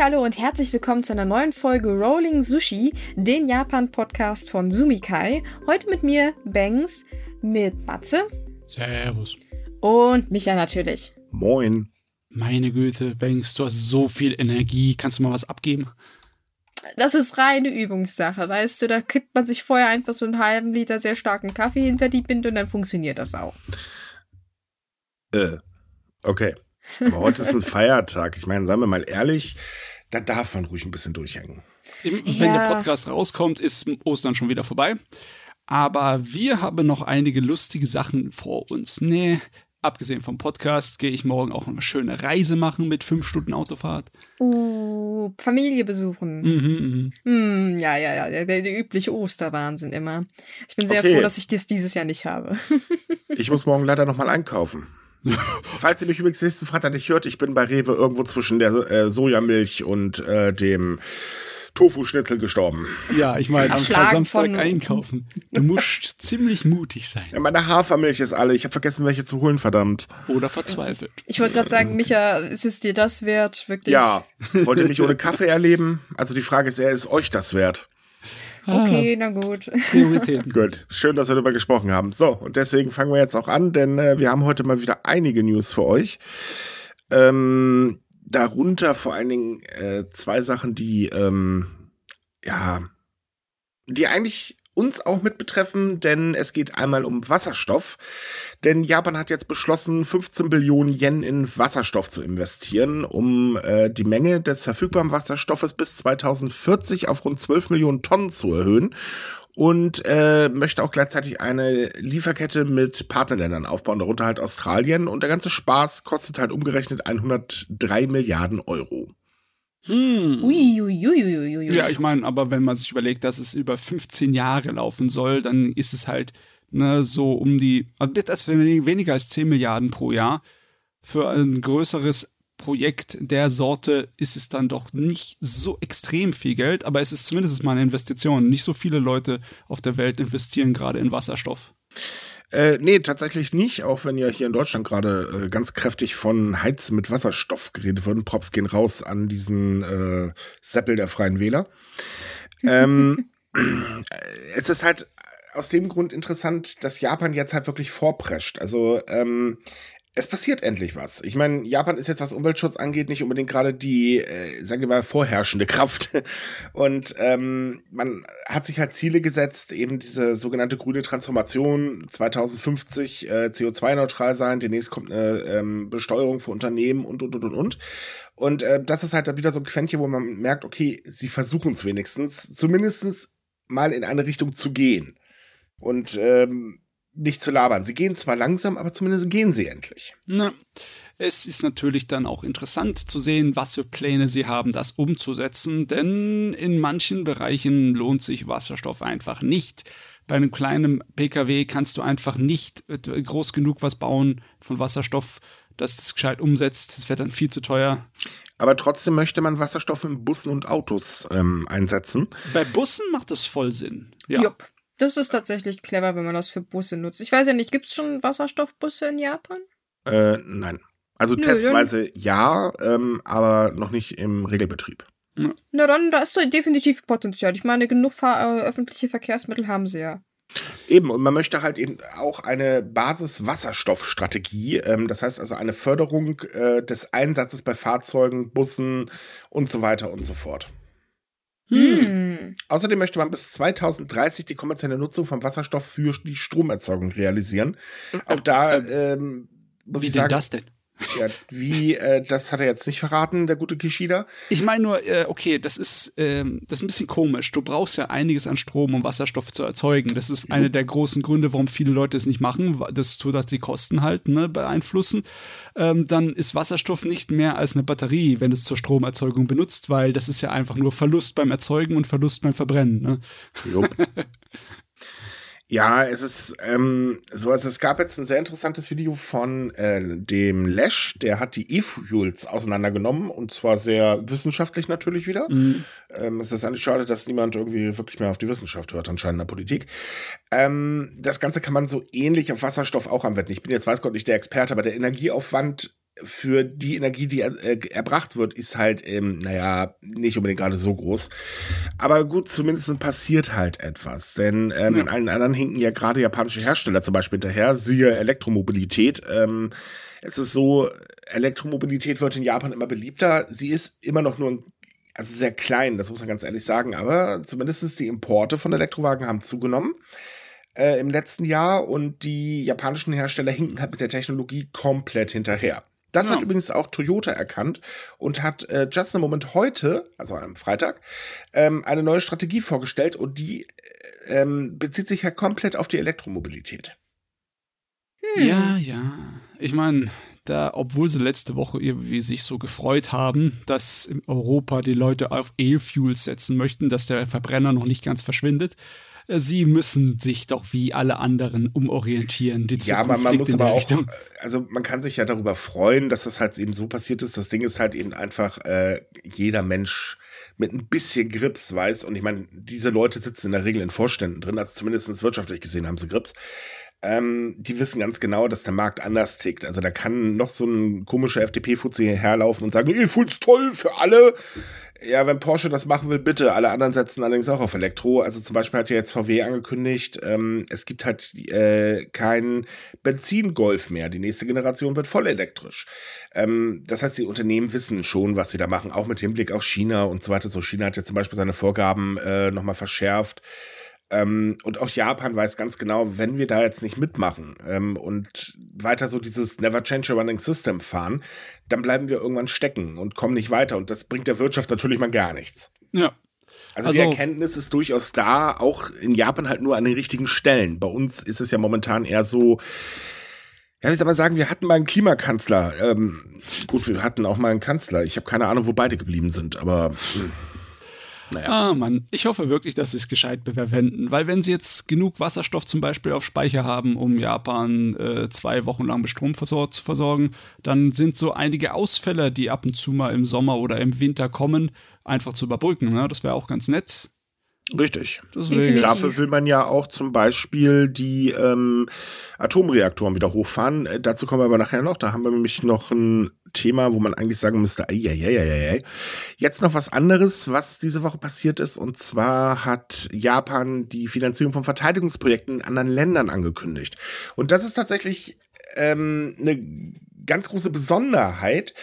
Hallo und herzlich willkommen zu einer neuen Folge Rolling Sushi, den Japan-Podcast von Sumikai. Heute mit mir, Bangs, mit Matze. Servus. Und Micha natürlich. Moin. Meine Güte, Banks, du hast so viel Energie. Kannst du mal was abgeben? Das ist reine Übungssache, weißt du? Da kippt man sich vorher einfach so einen halben Liter sehr starken Kaffee hinter die Binde und dann funktioniert das auch. Äh, okay. Aber heute ist ein Feiertag. Ich meine, seien wir mal ehrlich, da darf man ruhig ein bisschen durchhängen. Wenn Ja. der Podcast rauskommt, ist Ostern schon wieder vorbei. Aber wir haben noch einige lustige Sachen vor uns. Nee, abgesehen vom Podcast gehe ich morgen auch eine schöne Reise machen mit fünf Stunden Autofahrt. Uh, Familie besuchen. Mhm, mhm. Hm, ja, ja, ja, der, der, der übliche Osterwahnsinn immer. Ich bin sehr Okay. froh, dass ich das dieses Jahr nicht habe. Ich muss morgen leider nochmal einkaufen. Falls ihr mich übrigens nächsten Freitag nicht hört, ich bin bei Rewe irgendwo zwischen der äh, Sojamilch und äh, dem Tofu-Schnitzel gestorben. Ja, ich meine, am Samstag einkaufen. Du musst ziemlich mutig sein. Ja, meine Hafermilch ist alle. Ich habe vergessen, welche zu holen, verdammt. Oder verzweifelt. Ich wollte gerade sagen, Micha, ist es dir das wert? Wirklich? Ja, wollt ihr mich ohne Kaffee erleben? Also die Frage ist eher, ist euch das wert? Okay, na gut. Prioritäten. Gut, schön, dass wir darüber gesprochen haben. So, und deswegen fangen wir jetzt auch an, denn äh, wir haben heute mal wieder einige News für euch. Ähm, darunter vor allen Dingen äh, zwei Sachen, die, ähm, ja, die eigentlich uns auch mit betreffen, denn es geht einmal um Wasserstoff. Denn Japan hat jetzt beschlossen, 15 Billionen Yen in Wasserstoff zu investieren, um äh, die Menge des verfügbaren Wasserstoffes bis 2040 auf rund 12 Millionen Tonnen zu erhöhen und äh, möchte auch gleichzeitig eine Lieferkette mit Partnerländern aufbauen, darunter halt Australien. Und der ganze Spaß kostet halt umgerechnet 103 Milliarden Euro. Hm. Ui, ui, ui. Ja, ich meine, aber wenn man sich überlegt, dass es über 15 Jahre laufen soll, dann ist es halt ne, so um die, also das weniger als 10 Milliarden pro Jahr. Für ein größeres Projekt der Sorte ist es dann doch nicht so extrem viel Geld, aber es ist zumindest mal eine Investition. Nicht so viele Leute auf der Welt investieren gerade in Wasserstoff. Äh, nee, tatsächlich nicht, auch wenn ja hier in Deutschland gerade äh, ganz kräftig von Heizen mit Wasserstoff geredet wird. Props gehen raus an diesen äh, Seppel der Freien Wähler. ähm, es ist halt aus dem Grund interessant, dass Japan jetzt halt wirklich vorprescht. Also ähm, es passiert endlich was. Ich meine, Japan ist jetzt, was Umweltschutz angeht, nicht unbedingt gerade die, äh, sagen wir mal, vorherrschende Kraft. Und ähm, man hat sich halt Ziele gesetzt, eben diese sogenannte grüne Transformation 2050 äh, CO2-neutral sein. Demnächst kommt eine ähm, Besteuerung für Unternehmen und, und, und, und, und. Und äh, das ist halt dann wieder so ein Quäntchen, wo man merkt, okay, sie versuchen es wenigstens, zumindest mal in eine Richtung zu gehen. Und ähm, nicht zu labern. Sie gehen zwar langsam, aber zumindest gehen sie endlich. Na, es ist natürlich dann auch interessant zu sehen, was für Pläne sie haben, das umzusetzen, denn in manchen Bereichen lohnt sich Wasserstoff einfach nicht. Bei einem kleinen PKW kannst du einfach nicht äh, groß genug was bauen von Wasserstoff, dass das gescheit umsetzt. Das wäre dann viel zu teuer. Aber trotzdem möchte man Wasserstoff in Bussen und Autos ähm, einsetzen. Bei Bussen macht das voll Sinn. Ja. Jupp. Das ist tatsächlich clever, wenn man das für Busse nutzt. Ich weiß ja nicht, gibt es schon Wasserstoffbusse in Japan? Äh, nein. Also Nö, testweise ja, ähm, aber noch nicht im Regelbetrieb. Na dann, da ist so definitiv Potenzial. Ich meine, genug Fahr äh, öffentliche Verkehrsmittel haben sie ja. Eben, und man möchte halt eben auch eine Basis-Wasserstoffstrategie, ähm, das heißt also eine Förderung äh, des Einsatzes bei Fahrzeugen, Bussen und so weiter und so fort. Hm. Außerdem möchte man bis 2030 die kommerzielle Nutzung von Wasserstoff für die Stromerzeugung realisieren. Auch da ähm, muss Wie ich denn sagen, das denn? Ja, wie, äh, das hat er jetzt nicht verraten, der gute Kishida. Ich meine nur, äh, okay, das ist, ähm, das ist ein bisschen komisch. Du brauchst ja einiges an Strom, um Wasserstoff zu erzeugen. Das ist einer der großen Gründe, warum viele Leute es nicht machen. weil Das tut halt die Kosten halt ne, beeinflussen. Ähm, dann ist Wasserstoff nicht mehr als eine Batterie, wenn es zur Stromerzeugung benutzt, weil das ist ja einfach nur Verlust beim Erzeugen und Verlust beim Verbrennen. Ne? Ja, es ist ähm, so, also es gab jetzt ein sehr interessantes Video von äh, dem Lesch, der hat die E-Fuels auseinandergenommen und zwar sehr wissenschaftlich natürlich wieder. Mhm. Ähm, es ist eigentlich schade, dass niemand irgendwie wirklich mehr auf die Wissenschaft hört, anscheinend in der Politik. Ähm, das Ganze kann man so ähnlich auf Wasserstoff auch anwenden. Ich bin jetzt, weiß Gott, nicht der Experte, aber der Energieaufwand für die Energie, die er, äh, erbracht wird, ist halt, ähm, naja, nicht unbedingt gerade so groß. Aber gut, zumindest passiert halt etwas. Denn ähm, ja. in allen anderen hinken ja gerade japanische Hersteller zum Beispiel hinterher, siehe Elektromobilität. Ähm, es ist so, Elektromobilität wird in Japan immer beliebter. Sie ist immer noch nur also sehr klein, das muss man ganz ehrlich sagen, aber zumindest die Importe von Elektrowagen haben zugenommen äh, im letzten Jahr und die japanischen Hersteller hinken halt mit der Technologie komplett hinterher. Das ja. hat übrigens auch Toyota erkannt und hat äh, just a moment heute, also am Freitag, ähm, eine neue Strategie vorgestellt und die äh, ähm, bezieht sich ja komplett auf die Elektromobilität. Hm. Ja, ja. Ich meine, da, obwohl sie letzte Woche irgendwie sich so gefreut haben, dass in Europa die Leute auf E-Fuels setzen möchten, dass der Verbrenner noch nicht ganz verschwindet, sie müssen sich doch wie alle anderen umorientieren. Die ja, aber man muss aber auch, also man kann sich ja darüber freuen, dass das halt eben so passiert ist. Das Ding ist halt eben einfach, äh, jeder Mensch mit ein bisschen Grips weiß, und ich meine, diese Leute sitzen in der Regel in Vorständen drin, also zumindest wirtschaftlich gesehen haben sie Grips. Ähm, die wissen ganz genau, dass der Markt anders tickt. Also da kann noch so ein komischer FDP-Fuzzi herlaufen und sagen, ich find's toll für alle. Ja, wenn Porsche das machen will, bitte. Alle anderen setzen allerdings auch auf Elektro. Also zum Beispiel hat ja jetzt VW angekündigt, ähm, es gibt halt äh, keinen Benzingolf mehr. Die nächste Generation wird voll elektrisch. Ähm, das heißt, die Unternehmen wissen schon, was sie da machen, auch mit Hinblick auf China und so weiter. So China hat ja zum Beispiel seine Vorgaben äh, nochmal verschärft. Ähm, und auch Japan weiß ganz genau, wenn wir da jetzt nicht mitmachen ähm, und weiter so dieses Never Change a Running System fahren, dann bleiben wir irgendwann stecken und kommen nicht weiter. Und das bringt der Wirtschaft natürlich mal gar nichts. Ja. Also, also die Erkenntnis ist durchaus da, auch in Japan halt nur an den richtigen Stellen. Bei uns ist es ja momentan eher so, ja, ich soll mal sagen, wir hatten mal einen Klimakanzler. Ähm, gut, wir hatten auch mal einen Kanzler. Ich habe keine Ahnung, wo beide geblieben sind, aber. Mh. Naja. Ah, Mann. Ich hoffe wirklich, dass sie es gescheit verwenden, weil wenn sie jetzt genug Wasserstoff zum Beispiel auf Speicher haben, um Japan äh, zwei Wochen lang mit Strom versor zu versorgen, dann sind so einige Ausfälle, die ab und zu mal im Sommer oder im Winter kommen, einfach zu überbrücken. Ne? Das wäre auch ganz nett. Richtig. Deswegen. Dafür will man ja auch zum Beispiel die ähm, Atomreaktoren wieder hochfahren. Äh, dazu kommen wir aber nachher noch. Da haben wir nämlich noch ein Thema, wo man eigentlich sagen müsste, ei, ei, ei, ei, jetzt noch was anderes, was diese Woche passiert ist. Und zwar hat Japan die Finanzierung von Verteidigungsprojekten in anderen Ländern angekündigt. Und das ist tatsächlich ähm, eine ganz große Besonderheit,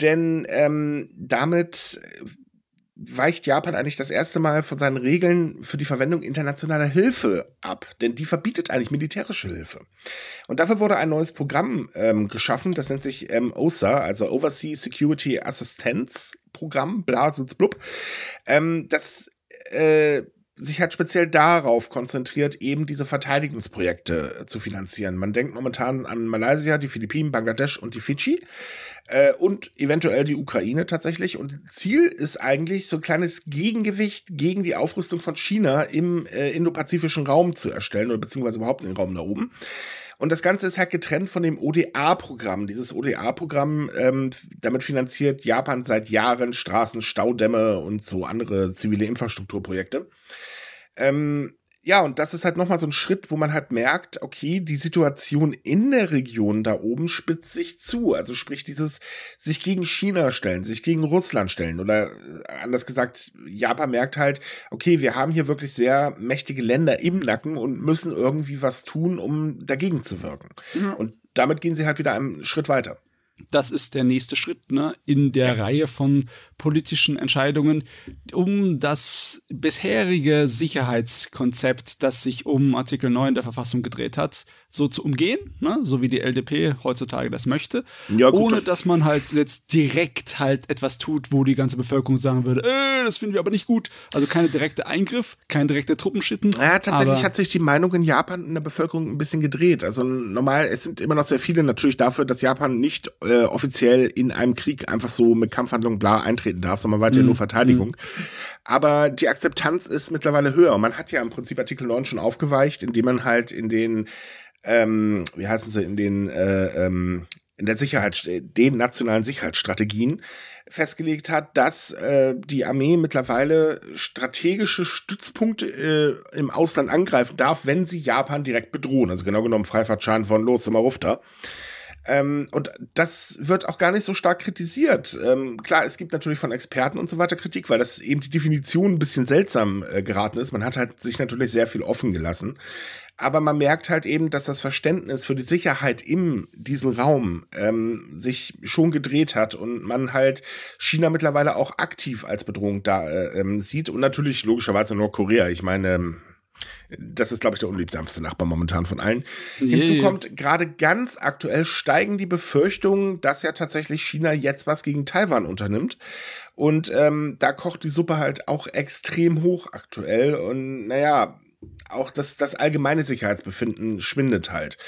denn ähm, damit weicht Japan eigentlich das erste Mal von seinen Regeln für die Verwendung internationaler Hilfe ab, denn die verbietet eigentlich militärische Hilfe. Und dafür wurde ein neues Programm ähm, geschaffen, das nennt sich ähm, OSA, also Overseas Security Assistance Programm, Blasutz blub. Ähm, das äh, sich halt speziell darauf konzentriert, eben diese Verteidigungsprojekte äh, zu finanzieren. Man denkt momentan an Malaysia, die Philippinen, Bangladesch und die Fidschi äh, und eventuell die Ukraine tatsächlich. Und Ziel ist eigentlich, so ein kleines Gegengewicht gegen die Aufrüstung von China im äh, indopazifischen Raum zu erstellen oder beziehungsweise überhaupt in den Raum da oben. Und das Ganze ist halt getrennt von dem ODA-Programm. Dieses ODA-Programm, ähm, damit finanziert Japan seit Jahren Straßen, Staudämme und so andere zivile Infrastrukturprojekte. Ähm, ja, und das ist halt nochmal so ein Schritt, wo man halt merkt, okay, die Situation in der Region da oben spitzt sich zu. Also sprich dieses sich gegen China stellen, sich gegen Russland stellen. Oder äh, anders gesagt, Japan merkt halt, okay, wir haben hier wirklich sehr mächtige Länder im Nacken und müssen irgendwie was tun, um dagegen zu wirken. Mhm. Und damit gehen sie halt wieder einen Schritt weiter das ist der nächste Schritt ne, in der Reihe von politischen Entscheidungen, um das bisherige Sicherheitskonzept, das sich um Artikel 9 der Verfassung gedreht hat, so zu umgehen, ne, so wie die LDP heutzutage das möchte, ja, gut, ohne dass man halt jetzt direkt halt etwas tut, wo die ganze Bevölkerung sagen würde, äh, das finden wir aber nicht gut. Also keine direkte Eingriff, kein direkter Truppenschitten. Ja, tatsächlich hat sich die Meinung in Japan in der Bevölkerung ein bisschen gedreht. Also normal, es sind immer noch sehr viele natürlich dafür, dass Japan nicht äh, offiziell in einem Krieg einfach so mit Kampfhandlungen bla eintreten darf, sondern weiter mhm. nur Verteidigung. Mhm. Aber die Akzeptanz ist mittlerweile höher. Man hat ja im Prinzip Artikel 9 schon aufgeweicht, indem man halt in den ähm, wie heißen sie, in den, äh, ähm, in der Sicherheit, den nationalen Sicherheitsstrategien festgelegt hat, dass äh, die Armee mittlerweile strategische Stützpunkte äh, im Ausland angreifen darf, wenn sie Japan direkt bedrohen. Also genau genommen Freifahrtschein von Los immer Rufter. Ähm, und das wird auch gar nicht so stark kritisiert. Ähm, klar, es gibt natürlich von Experten und so weiter Kritik, weil das eben die Definition ein bisschen seltsam äh, geraten ist. Man hat halt sich natürlich sehr viel offen gelassen. Aber man merkt halt eben, dass das Verständnis für die Sicherheit in diesem Raum ähm, sich schon gedreht hat und man halt China mittlerweile auch aktiv als Bedrohung da äh, ähm, sieht und natürlich logischerweise Nordkorea. Ich meine, das ist, glaube ich, der unliebsamste Nachbar momentan von allen. Yeah. Hinzu kommt, gerade ganz aktuell steigen die Befürchtungen, dass ja tatsächlich China jetzt was gegen Taiwan unternimmt. Und ähm, da kocht die Suppe halt auch extrem hoch aktuell. Und naja, auch das, das allgemeine Sicherheitsbefinden schwindet halt.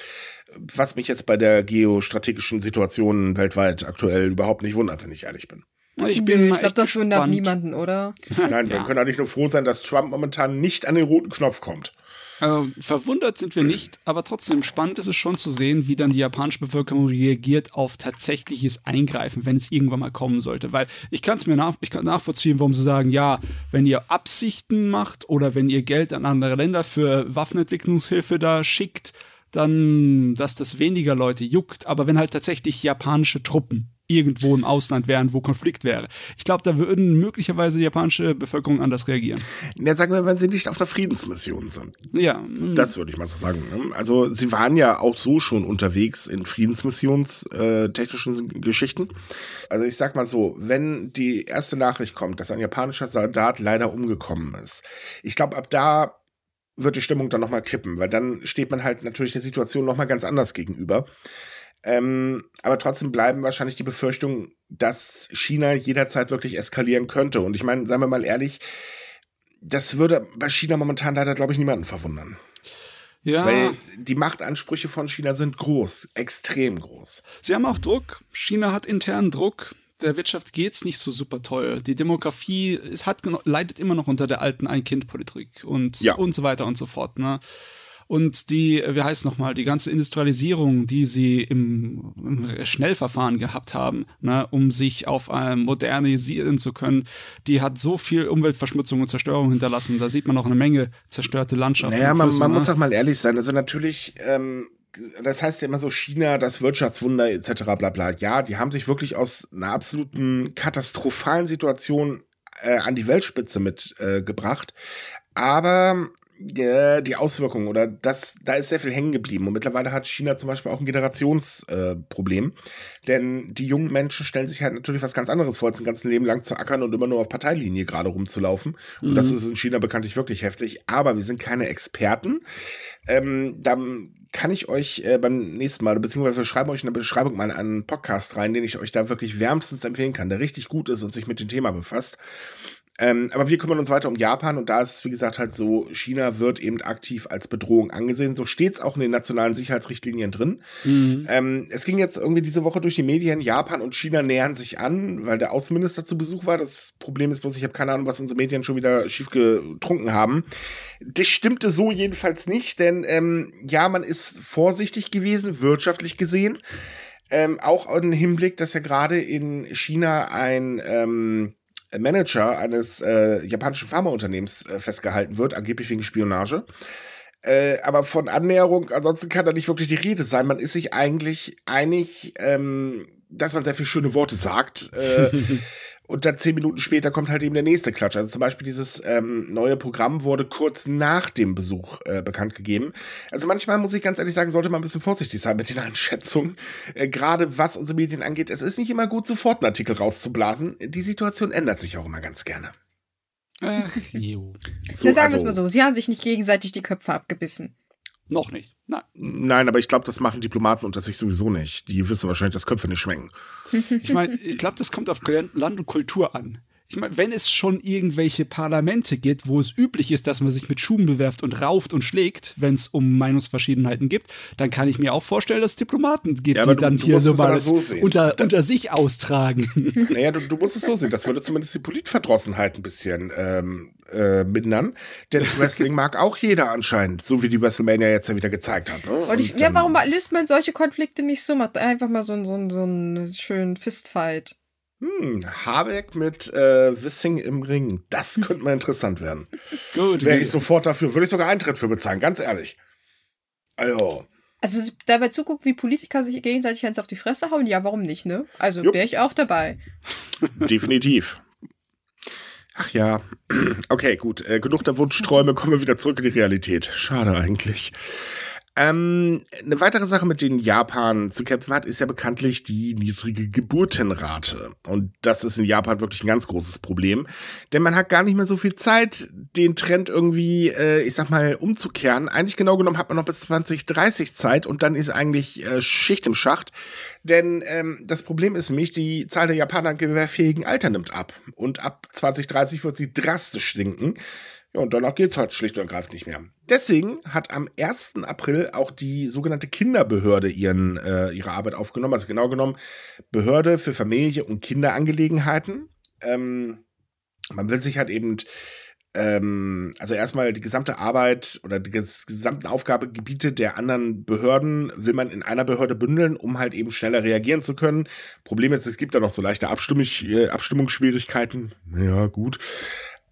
Was mich jetzt bei der geostrategischen Situation weltweit aktuell überhaupt nicht wundert, wenn ich ehrlich bin. Ich bin ich glaube, das wundert niemanden, oder? Nein, wir können eigentlich nur froh sein, dass Trump momentan nicht an den roten Knopf kommt. Also, verwundert sind wir nicht, aber trotzdem spannend ist es schon zu sehen, wie dann die japanische Bevölkerung reagiert auf tatsächliches Eingreifen, wenn es irgendwann mal kommen sollte. Weil ich kann es mir nach, ich kann nachvollziehen, warum sie sagen, ja, wenn ihr Absichten macht oder wenn ihr Geld an andere Länder für Waffenentwicklungshilfe da schickt, dann, dass das weniger Leute juckt. Aber wenn halt tatsächlich japanische Truppen irgendwo im Ausland wären, wo Konflikt wäre. Ich glaube, da würden möglicherweise die japanische Bevölkerung anders reagieren. Ja, sagen wir, wenn sie nicht auf einer Friedensmission sind. Ja. Das würde ich mal so sagen. Ne? Also sie waren ja auch so schon unterwegs in friedensmissionstechnischen äh, Geschichten. Also ich sag mal so, wenn die erste Nachricht kommt, dass ein japanischer Soldat leider umgekommen ist, ich glaube, ab da wird die Stimmung dann nochmal kippen, weil dann steht man halt natürlich der Situation nochmal ganz anders gegenüber. Ähm, aber trotzdem bleiben wahrscheinlich die Befürchtungen, dass China jederzeit wirklich eskalieren könnte. Und ich meine, seien wir mal ehrlich, das würde bei China momentan leider, glaube ich, niemanden verwundern. Ja. Weil die Machtansprüche von China sind groß, extrem groß. Sie haben auch Druck. China hat internen Druck. Der Wirtschaft geht's nicht so super toll. Die Demografie es hat, leidet immer noch unter der alten Ein-Kind-Politik und, ja. und so weiter und so fort. Ne? Und die, wie heißt nochmal, die ganze Industrialisierung, die sie im, im Schnellverfahren gehabt haben, ne, um sich auf ähm, modernisieren zu können, die hat so viel Umweltverschmutzung und Zerstörung hinterlassen. Da sieht man auch eine Menge zerstörte Landschaften. Naja, man, man ne? muss doch mal ehrlich sein. Also natürlich, ähm, das heißt ja immer so China, das Wirtschaftswunder etc. bla bla. Ja, die haben sich wirklich aus einer absoluten katastrophalen Situation äh, an die Weltspitze mitgebracht. Äh, Aber ja, die Auswirkungen oder das, da ist sehr viel hängen geblieben. Und mittlerweile hat China zum Beispiel auch ein Generationsproblem. Äh, denn die jungen Menschen stellen sich halt natürlich was ganz anderes vor, als ein ganzes Leben lang zu ackern und immer nur auf Parteilinie gerade rumzulaufen. Und das mhm. ist in China bekanntlich wirklich heftig. Aber wir sind keine Experten. Ähm, dann kann ich euch äh, beim nächsten Mal, beziehungsweise wir schreiben euch in der Beschreibung mal einen Podcast rein, den ich euch da wirklich wärmstens empfehlen kann, der richtig gut ist und sich mit dem Thema befasst. Ähm, aber wir kümmern uns weiter um Japan und da ist es, wie gesagt, halt so, China wird eben aktiv als Bedrohung angesehen. So steht es auch in den nationalen Sicherheitsrichtlinien drin. Mhm. Ähm, es ging jetzt irgendwie diese Woche durch die Medien, Japan und China nähern sich an, weil der Außenminister zu Besuch war. Das Problem ist bloß, ich habe keine Ahnung, was unsere Medien schon wieder schief getrunken haben. Das stimmte so jedenfalls nicht, denn ähm, ja, man ist vorsichtig gewesen, wirtschaftlich gesehen. Ähm, auch im Hinblick, dass ja gerade in China ein ähm, Manager eines äh, japanischen Pharmaunternehmens äh, festgehalten wird, angeblich wegen Spionage. Äh, aber von Annäherung, ansonsten kann da nicht wirklich die Rede sein. Man ist sich eigentlich einig, ähm, dass man sehr viele schöne Worte sagt. Äh, Und dann zehn Minuten später kommt halt eben der nächste Klatsch. Also zum Beispiel dieses ähm, neue Programm wurde kurz nach dem Besuch äh, bekannt gegeben. Also manchmal muss ich ganz ehrlich sagen, sollte man ein bisschen vorsichtig sein mit den Einschätzungen. Äh, Gerade was unsere Medien angeht. Es ist nicht immer gut, sofort einen Artikel rauszublasen. Die Situation ändert sich auch immer ganz gerne. Ach, jo. so, sagen wir es also mal so, sie haben sich nicht gegenseitig die Köpfe abgebissen. Noch nicht. Nein. Nein, aber ich glaube, das machen Diplomaten unter sich sowieso nicht. Die wissen wahrscheinlich, dass Köpfe nicht schmecken. Ich meine, ich glaube, das kommt auf Land und Kultur an ich meine, wenn es schon irgendwelche Parlamente gibt, wo es üblich ist, dass man sich mit Schuhen bewerft und rauft und schlägt, wenn es um Meinungsverschiedenheiten gibt, dann kann ich mir auch vorstellen, dass es Diplomaten gibt, ja, die du, dann du hier so mal so unter, unter sich austragen. Naja, du, du musst es so sehen. Das würde zumindest die Politverdrossenheit ein bisschen ähm, äh, mindern. Denn Wrestling mag auch jeder anscheinend, so wie die WrestleMania jetzt ja wieder gezeigt hat. Ne? Und ich, und, ja, warum löst man solche Konflikte nicht so? Macht einfach mal so, so, so einen schönen Fistfight. Hm, Habeck mit äh, Wissing im Ring. Das könnte mal interessant werden. Gut. Wäre ich sofort dafür, würde ich sogar Eintritt für bezahlen, ganz ehrlich. Also. Also dabei zuguckt, wie Politiker sich gegenseitig eins auf die Fresse hauen, ja, warum nicht, ne? Also wäre ich auch dabei. Definitiv. Ach ja, okay, gut. Äh, genug der Wunschträume, kommen wir wieder zurück in die Realität. Schade eigentlich. Ähm, eine weitere Sache, mit denen Japan zu kämpfen hat, ist ja bekanntlich die niedrige Geburtenrate. Und das ist in Japan wirklich ein ganz großes Problem. Denn man hat gar nicht mehr so viel Zeit, den Trend irgendwie, äh, ich sag mal, umzukehren. Eigentlich genau genommen hat man noch bis 2030 Zeit und dann ist eigentlich äh, Schicht im Schacht. Denn ähm, das Problem ist nämlich, die Zahl der Japaner im gewehrfähigen Alter nimmt ab. Und ab 2030 wird sie drastisch sinken. Ja, und danach geht es halt schlicht und ergreifend nicht mehr. Deswegen hat am 1. April auch die sogenannte Kinderbehörde ihren, äh, ihre Arbeit aufgenommen. Also genau genommen Behörde für Familie und Kinderangelegenheiten. Ähm, man will sich halt eben ähm, also erstmal die gesamte Arbeit oder die gesamten Aufgabegebiete der anderen Behörden will man in einer Behörde bündeln, um halt eben schneller reagieren zu können. Problem ist, es gibt da noch so leichte äh, Abstimmungsschwierigkeiten. Ja, gut.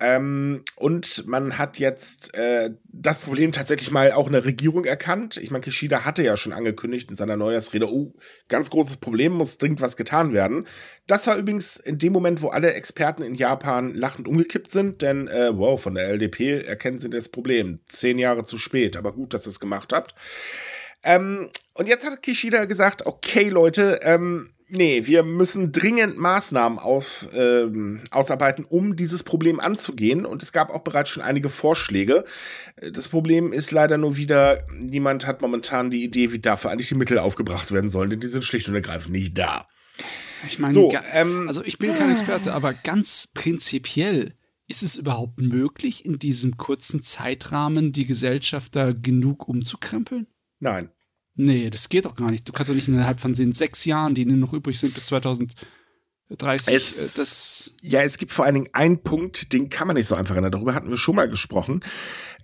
Ähm, und man hat jetzt äh, das Problem tatsächlich mal auch in der Regierung erkannt. Ich meine, Kishida hatte ja schon angekündigt in seiner Neujahrsrede, oh, ganz großes Problem, muss dringend was getan werden. Das war übrigens in dem Moment, wo alle Experten in Japan lachend umgekippt sind, denn, äh, wow, von der LDP erkennen sie das Problem. Zehn Jahre zu spät, aber gut, dass ihr es gemacht habt. Ähm, und jetzt hat Kishida gesagt, okay, Leute, ähm, Nee, wir müssen dringend Maßnahmen auf, ähm, ausarbeiten, um dieses Problem anzugehen. Und es gab auch bereits schon einige Vorschläge. Das Problem ist leider nur wieder, niemand hat momentan die Idee, wie dafür eigentlich die Mittel aufgebracht werden sollen, denn die sind schlicht und ergreifend nicht da. Ich meine, so, ähm, also ich bin kein Experte, aber ganz prinzipiell ist es überhaupt möglich, in diesem kurzen Zeitrahmen die Gesellschaft da genug umzukrempeln? Nein. Nee, das geht doch gar nicht. Du kannst doch nicht innerhalb von den sechs Jahren, die noch übrig sind bis 2030, es, äh, das. Ja, es gibt vor allen Dingen einen Punkt, den kann man nicht so einfach ändern. Darüber hatten wir schon mal gesprochen.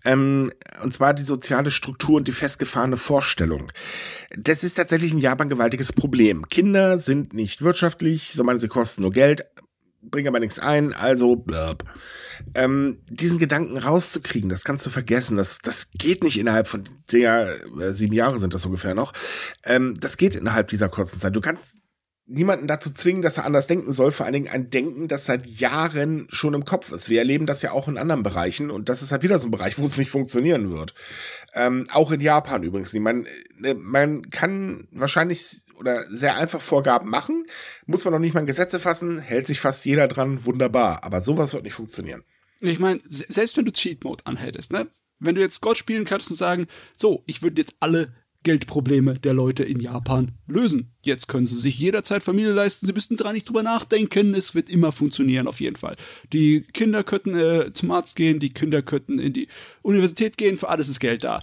Ähm, und zwar die soziale Struktur und die festgefahrene Vorstellung. Das ist tatsächlich in Japan ein gewaltiges Problem. Kinder sind nicht wirtschaftlich, sondern sie kosten nur Geld, bringen aber nichts ein, also blöb. Ähm, diesen Gedanken rauszukriegen, das kannst du vergessen. Das, das geht nicht innerhalb von der äh, sieben Jahre sind das ungefähr noch. Ähm, das geht innerhalb dieser kurzen Zeit. Du kannst niemanden dazu zwingen, dass er anders denken soll, vor allen Dingen ein Denken, das seit Jahren schon im Kopf ist. Wir erleben das ja auch in anderen Bereichen und das ist halt wieder so ein Bereich, wo es nicht funktionieren wird. Ähm, auch in Japan übrigens. Man, äh, man kann wahrscheinlich oder sehr einfach Vorgaben machen, muss man noch nicht mal Gesetze fassen, hält sich fast jeder dran, wunderbar. Aber sowas wird nicht funktionieren. Ich meine, selbst wenn du Cheat Mode anhältst, ne? Wenn du jetzt Gott spielen kannst und sagen, so, ich würde jetzt alle Geldprobleme der Leute in Japan lösen. Jetzt können sie sich jederzeit Familie leisten, sie müssten dran nicht drüber nachdenken, es wird immer funktionieren, auf jeden Fall. Die Kinder könnten äh, zum Arzt gehen, die Kinder könnten in die Universität gehen, für alles ist Geld da.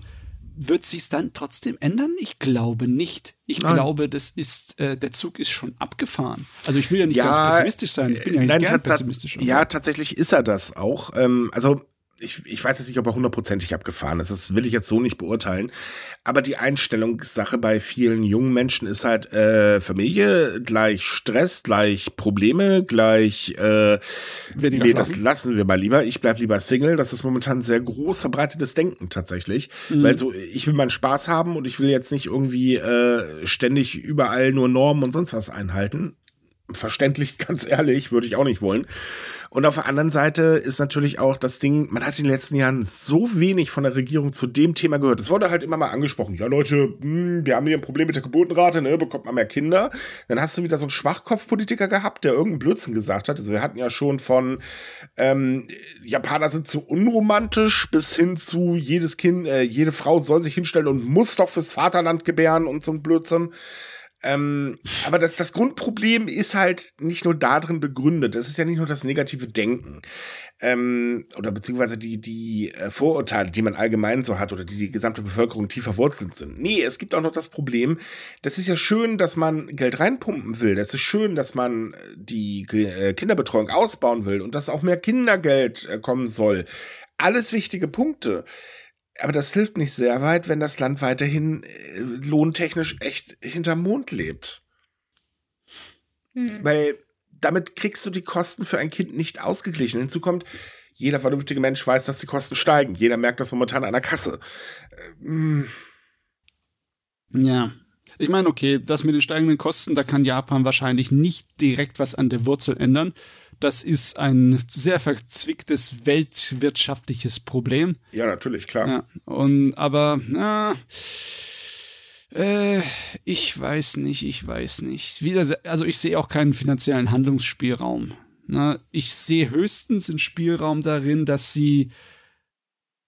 Wird sich dann trotzdem ändern? Ich glaube nicht. Ich Nein. glaube, das ist, äh, der Zug ist schon abgefahren. Also ich will ja nicht ja, ganz pessimistisch sein. Ich bin ja nicht nein, gern pessimistisch. Ja, tatsächlich ist er das auch. Ähm, also ich, ich weiß jetzt nicht, ob er hundertprozentig abgefahren ist. Das will ich jetzt so nicht beurteilen. Aber die Einstellungssache bei vielen jungen Menschen ist halt äh, Familie gleich Stress, gleich Probleme, gleich äh, Weniger nee, das lassen wir mal lieber. Ich bleib lieber Single. Das ist momentan sehr groß verbreitetes Denken tatsächlich. Mhm. Weil so, ich will meinen Spaß haben und ich will jetzt nicht irgendwie äh, ständig überall nur Normen und sonst was einhalten. Verständlich, ganz ehrlich, würde ich auch nicht wollen. Und auf der anderen Seite ist natürlich auch das Ding, man hat in den letzten Jahren so wenig von der Regierung zu dem Thema gehört. Es wurde halt immer mal angesprochen. Ja, Leute, mh, hm, wir haben hier ein Problem mit der Geburtenrate, ne? Bekommt man mehr Kinder. Dann hast du wieder so einen Schwachkopfpolitiker gehabt, der irgendeinen Blödsinn gesagt hat. Also wir hatten ja schon von ähm, Japaner sind zu unromantisch bis hin zu jedes Kind, äh, jede Frau soll sich hinstellen und muss doch fürs Vaterland gebären und so ein Blödsinn. Ähm, aber das, das Grundproblem ist halt nicht nur darin begründet. Das ist ja nicht nur das negative Denken ähm, oder beziehungsweise die, die äh, Vorurteile, die man allgemein so hat oder die die gesamte Bevölkerung tief verwurzelt sind. Nee, es gibt auch noch das Problem, das ist ja schön, dass man Geld reinpumpen will. Das ist schön, dass man äh, die äh, Kinderbetreuung ausbauen will und dass auch mehr Kindergeld kommen soll. Alles wichtige Punkte aber das hilft nicht sehr weit, wenn das Land weiterhin äh, lohntechnisch echt hinterm Mond lebt. Hm. Weil damit kriegst du die Kosten für ein Kind nicht ausgeglichen. Hinzu kommt, jeder vernünftige Mensch weiß, dass die Kosten steigen. Jeder merkt das momentan an der Kasse. Ähm, Ja. Ich meine, okay, das mit den steigenden Kosten, da kann Japan wahrscheinlich nicht direkt was an der Wurzel ändern. Das ist ein sehr verzwicktes weltwirtschaftliches Problem. Ja, natürlich, klar. Ja, und aber na, äh, ich weiß nicht, ich weiß nicht. Wieder, also ich sehe auch keinen finanziellen Handlungsspielraum. Na, ich sehe höchstens einen Spielraum darin, dass sie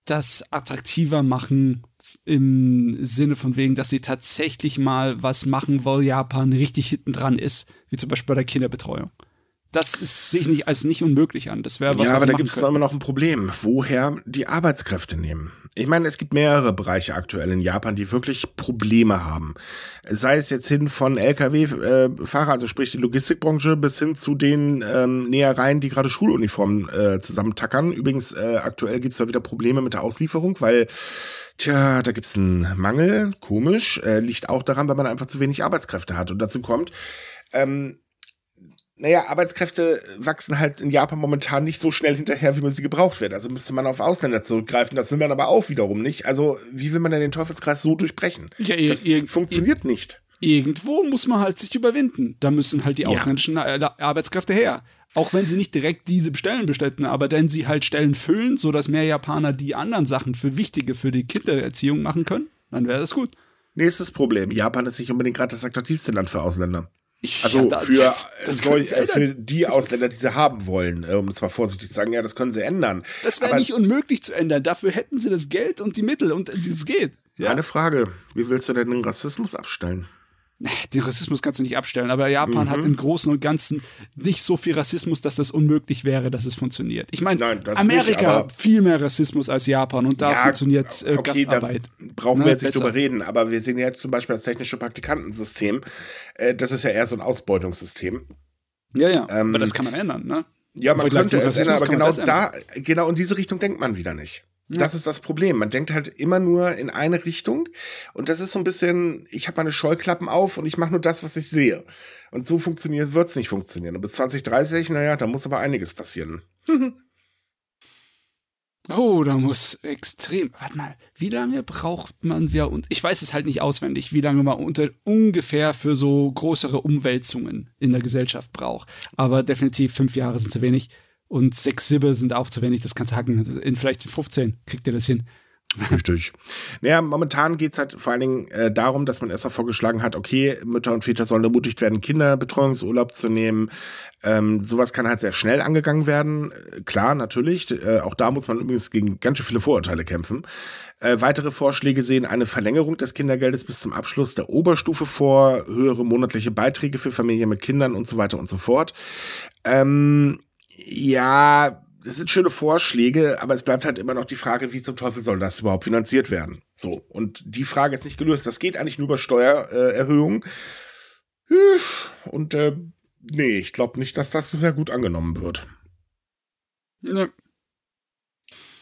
das attraktiver machen im Sinne von wegen, dass sie tatsächlich mal was machen, weil Japan richtig hinten dran ist, wie zum Beispiel bei der Kinderbetreuung. Das sehe ich nicht als nicht unmöglich an. Das wäre was. Ja, was aber da gibt es immer noch ein Problem. Woher die Arbeitskräfte nehmen? Ich meine, es gibt mehrere Bereiche aktuell in Japan, die wirklich Probleme haben. Sei es jetzt hin von Lkw-Fahrer, also sprich die Logistikbranche, bis hin zu den ähm, Nähereien, die gerade Schuluniformen äh, zusammentackern. Übrigens, äh, aktuell gibt es da wieder Probleme mit der Auslieferung, weil Tja, da gibt's einen Mangel, komisch, äh, liegt auch daran, weil man einfach zu wenig Arbeitskräfte hat. Und dazu kommt, ähm, naja, Arbeitskräfte wachsen halt in Japan momentan nicht so schnell hinterher, wie man sie gebraucht wird. Also müsste man auf Ausländer zurückgreifen. Das will man aber auch wiederum nicht. Also, wie will man denn den Teufelskreis so durchbrechen? Ja, Das funktioniert nicht. irgendwo muss man halt sich überwinden. Da müssen halt die Ja. ausländischen äh, Arbeitskräfte her. Auch wenn sie nicht direkt diese Stellen bestätten, aber wenn sie halt Stellen füllen, sodass mehr Japaner die anderen Sachen für wichtige für die Kindererziehung machen können, dann wäre das gut. Nächstes Problem. Japan ist nicht unbedingt gerade das attraktivste Land für Ausländer. Ich- Also ja, da- für, das- das solch, äh, für die Ausländer, die sie haben wollen, äh, um es mal vorsichtig zu sagen, ja, das können sie ändern. Das wäre nicht unmöglich zu ändern. Dafür hätten sie das Geld und die Mittel und es geht. Ja. Eine Frage, wie willst du denn den Rassismus abstellen? Den Rassismus kannst du nicht abstellen, aber Japan Mhm. hat im Großen und Ganzen nicht so viel Rassismus, dass das unmöglich wäre, dass es funktioniert. Ich meine, Amerika nicht, viel mehr Rassismus als Japan und da Ja, funktioniert äh, okay, Gastarbeit. Brauchen Ne, wir jetzt nicht besser. drüber reden, aber wir sehen ja jetzt zum Beispiel das technische Praktikantensystem. Äh, das ist ja eher so ein Ausbeutungssystem. Ja, ja, Ähm, aber das kann man ändern, ne? Ja, man könnte es ändern, aber genau da, genau in diese Richtung denkt man wieder nicht. Das ist das Problem. Man denkt halt immer nur in eine Richtung und das ist so ein bisschen, ich habe meine Scheuklappen auf und ich mache nur das, was ich sehe. Und so funktioniert, wird es nicht funktionieren. Und bis 2030, naja, da muss aber einiges passieren. Oh, da muss extrem. Warte mal, wie lange braucht man wir und ich weiß es halt nicht auswendig, wie lange man unter, ungefähr für so größere Umwälzungen in der Gesellschaft braucht. Aber definitiv fünf Jahre sind zu wenig und sechs Sibbe sind auch zu wenig. Das kannst du hacken. Also In vielleicht 15 kriegt ihr das hin. Richtig. Naja, momentan geht es halt vor allen Dingen äh, darum, dass man erstmal vorgeschlagen hat, okay, Mütter und Väter sollen ermutigt werden, Kinderbetreuungsurlaub zu nehmen. Ähm, sowas kann halt sehr schnell angegangen werden. Äh, Klar, natürlich. Äh, auch da muss man übrigens gegen ganz schön viele Vorurteile kämpfen. Äh, weitere Vorschläge sehen eine Verlängerung des Kindergeldes bis zum Abschluss der Oberstufe vor, höhere monatliche Beiträge für Familien mit Kindern und so weiter und so fort. Ähm, ja, das sind schöne Vorschläge, aber es bleibt halt immer noch die Frage, wie zum Teufel soll das überhaupt finanziert werden? So, und die Frage ist nicht gelöst. Das geht eigentlich nur über Steuererhöhungen. Und äh, nee, ich glaube nicht, dass das so sehr gut angenommen wird. Ja.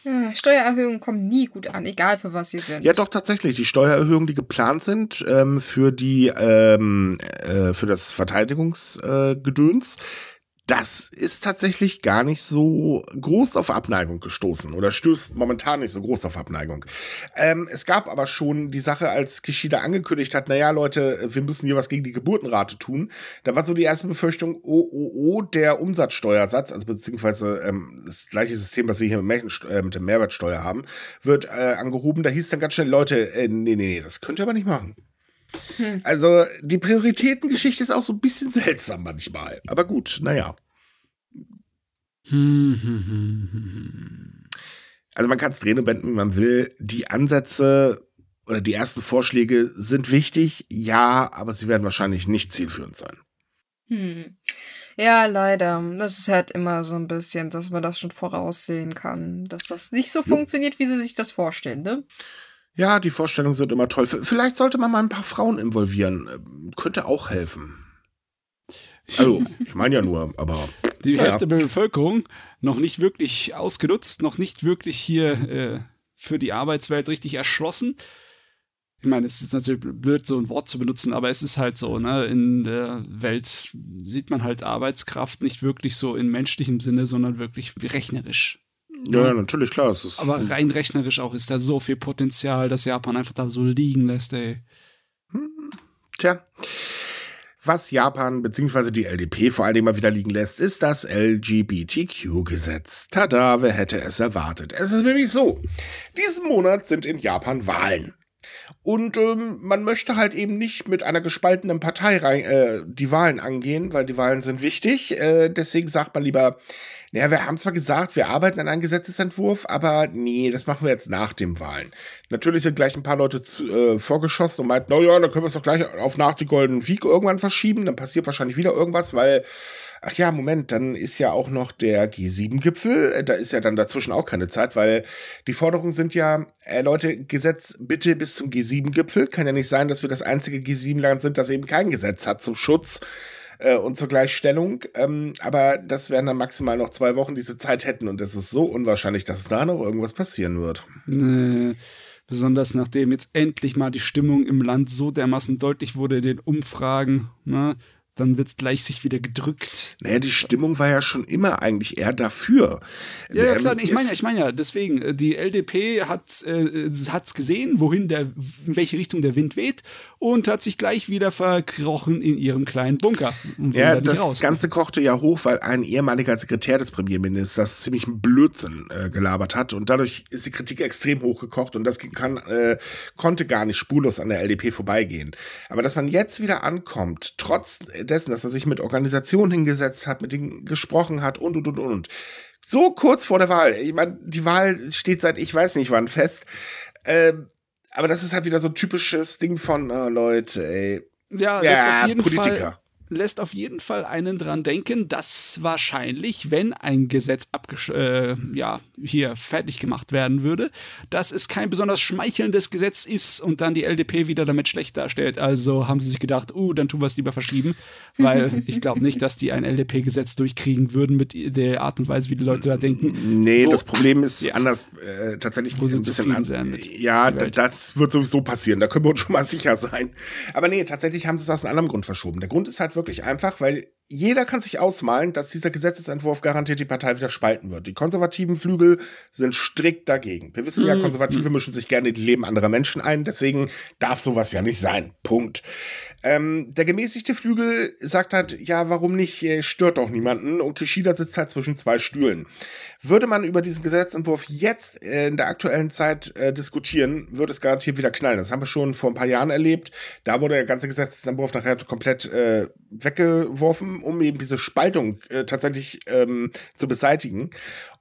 Ja, Steuererhöhungen kommen nie gut an, egal für was sie sind. Ja, doch tatsächlich. Die Steuererhöhungen, die geplant sind ähm, für die ähm, äh, für das Verteidigungsgedöns, äh, Gedöns, das ist tatsächlich gar nicht so groß auf Abneigung gestoßen oder stößt momentan nicht so groß auf Abneigung. Ähm, es gab aber schon die Sache, als Kishida angekündigt hat, naja, Leute, wir müssen hier was gegen die Geburtenrate tun. Da war so die erste Befürchtung, oh, oh, oh, der Umsatzsteuersatz, also beziehungsweise ähm, das gleiche System, was wir hier mit, äh, mit der Mehrwertsteuer haben, wird äh, angehoben. Da hieß dann ganz schnell, Leute, äh, nee, nee, nee, das könnt ihr aber nicht machen. Hm. Also die Prioritätengeschichte ist auch so ein bisschen seltsam manchmal. Aber gut, naja. Hm, hm, hm, hm, hm. Also man kann es drehen und wenden, wie man will. Die Ansätze oder die ersten Vorschläge sind wichtig, ja, aber sie werden wahrscheinlich nicht zielführend sein. Hm. Ja, leider. Das ist halt immer so ein bisschen, dass man das schon voraussehen kann, dass das nicht so funktioniert, wie sie sich das vorstellen, ne? Ja, die Vorstellungen sind immer toll. Vielleicht sollte man mal ein paar Frauen involvieren. Ähm, Könnte auch helfen. Also, ich meine ja nur, aber Die Ja, Hälfte der Bevölkerung noch nicht wirklich ausgenutzt, noch nicht wirklich hier äh, für die Arbeitswelt richtig erschlossen. Ich meine, es ist natürlich blöd, so ein Wort zu benutzen, aber es ist halt so, ne? In der Welt sieht man halt Arbeitskraft nicht wirklich so in menschlichem Sinne, sondern wirklich rechnerisch. Ja, ja natürlich, klar. Aber rein rechnerisch auch ist da so viel Potenzial, dass Japan einfach da so liegen lässt, ey. Tja. Was Japan bzw. die LDP vor allen Dingen mal wieder liegen lässt, ist das LGBTQ-Gesetz. Tada, wer hätte es erwartet? Es ist nämlich so. Diesen Monat sind in Japan Wahlen. Und ähm, man möchte halt eben nicht mit einer gespaltenen Partei rein, äh, die Wahlen angehen, weil die Wahlen sind wichtig. Äh, deswegen sagt man lieber, naja, wir haben zwar gesagt, wir arbeiten an einem Gesetzesentwurf, aber nee, das machen wir jetzt nach den Wahlen. Natürlich sind gleich ein paar Leute zu, äh, vorgeschossen und meinten, na ja, dann können wir es doch gleich auf nach die Golden Week irgendwann verschieben. Dann passiert wahrscheinlich wieder irgendwas, weil, ach ja, Moment, dann ist ja auch noch der G7-Gipfel. Äh, da ist ja dann dazwischen auch keine Zeit, weil die Forderungen sind ja, äh, Leute, Gesetz bitte bis zum G7-Gipfel. Kann ja nicht sein, dass wir das einzige G7-Land sind, das eben kein Gesetz hat zum Schutz äh, und zur Gleichstellung. Ähm, aber das wären dann maximal noch zwei Wochen, diese Zeit hätten. Und es ist so unwahrscheinlich, dass da noch irgendwas passieren wird. Nee. Besonders nachdem jetzt endlich mal die Stimmung im Land so dermaßen deutlich wurde in den Umfragen. Ne? Dann wird es gleich sich wieder gedrückt. Naja, die Stimmung war ja schon immer eigentlich eher dafür. Ja, ja klar, ich meine ja, ich meine ja, deswegen, äh, die LDP hat es äh, gesehen, wohin der, in welche Richtung der Wind weht und hat sich gleich wieder verkrochen in ihrem kleinen Bunker. Ja, das raus. Ganze kochte ja hoch, weil ein ehemaliger Sekretär des Premierministers ziemlich einen Blödsinn äh, gelabert hat und dadurch ist die Kritik extrem hochgekocht und das kann, äh, konnte gar nicht spurlos an der LDP vorbeigehen. Aber dass man jetzt wieder ankommt, trotz dessen, dass man sich mit Organisationen hingesetzt hat, mit denen gesprochen hat und, und, und, und. So kurz vor der Wahl. Ich meine, die Wahl steht seit ich weiß nicht wann fest. Ähm, aber das ist halt wieder so ein typisches Ding von oh, Leute, ey. Ja, ja Politiker. Fall lässt auf jeden Fall einen dran denken, dass wahrscheinlich, wenn ein Gesetz äh, ja, hier fertig gemacht werden würde, dass es kein besonders schmeichelndes Gesetz ist und dann die LDP wieder damit schlecht darstellt. Also haben sie sich gedacht, uh, dann tun wir es lieber verschieben, weil ich glaube nicht, dass die ein LDP-Gesetz durchkriegen würden mit der Art und Weise, wie die Leute da denken. Nee, wo, das Problem ist ja, anders, äh, tatsächlich wo sie ein bisschen an, Ja, das wird sowieso passieren, da können wir uns schon mal sicher sein. Aber nee, tatsächlich haben sie es aus einem anderen Grund verschoben. Der Grund ist halt wirklich einfach, weil jeder kann sich ausmalen, dass dieser Gesetzesentwurf garantiert die Partei wieder spalten wird. Die konservativen Flügel sind strikt dagegen. Wir wissen ja, mhm. Konservative mischen sich gerne in die Leben anderer Menschen ein, deswegen darf sowas ja nicht sein. Punkt. Ähm, der gemäßigte Flügel sagt halt, ja, warum nicht, stört doch niemanden und Kishida sitzt halt zwischen zwei Stühlen. Würde man über diesen Gesetzentwurf jetzt äh, in der aktuellen Zeit äh, diskutieren, würde es garantiert wieder knallen. Das haben wir schon vor ein paar Jahren erlebt. Da wurde der ganze Gesetzentwurf nachher komplett äh, weggeworfen, um eben diese Spaltung äh, tatsächlich ähm, zu beseitigen.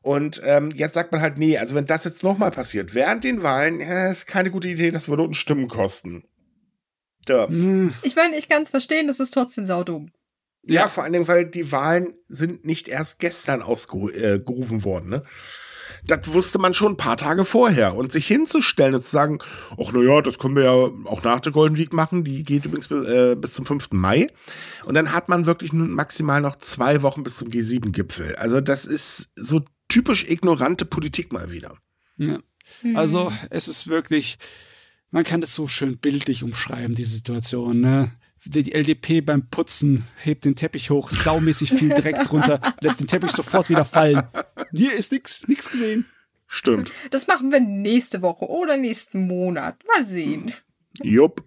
Und ähm, jetzt sagt man halt, nee, also wenn das jetzt nochmal passiert, während den Wahlen, ja, ist keine gute Idee, das würde uns Stimmen kosten. Hm. Ich meine, ich kann es verstehen, das ist trotzdem saudumm. Ja, ja, vor allen Dingen, weil die Wahlen sind nicht erst gestern ausgerufen äh, worden, ne? Das wusste man schon ein paar Tage vorher. Und sich hinzustellen und zu sagen, ach naja, das können wir ja auch nach der Golden Week machen, die geht übrigens bis, äh, bis zum 5. Mai. Und dann hat man wirklich nur maximal noch zwei Wochen bis zum G7-Gipfel. Also das ist so typisch ignorante Politik mal wieder. Ja. Also es ist wirklich, man kann das so schön bildlich umschreiben, die Situation. Ne? Die LDP beim Putzen hebt den Teppich hoch, saumäßig viel Dreck drunter, lässt den Teppich sofort wieder fallen. Hier ist nichts nix gesehen. Stimmt. Das machen wir nächste Woche oder nächsten Monat. Mal sehen. Jupp.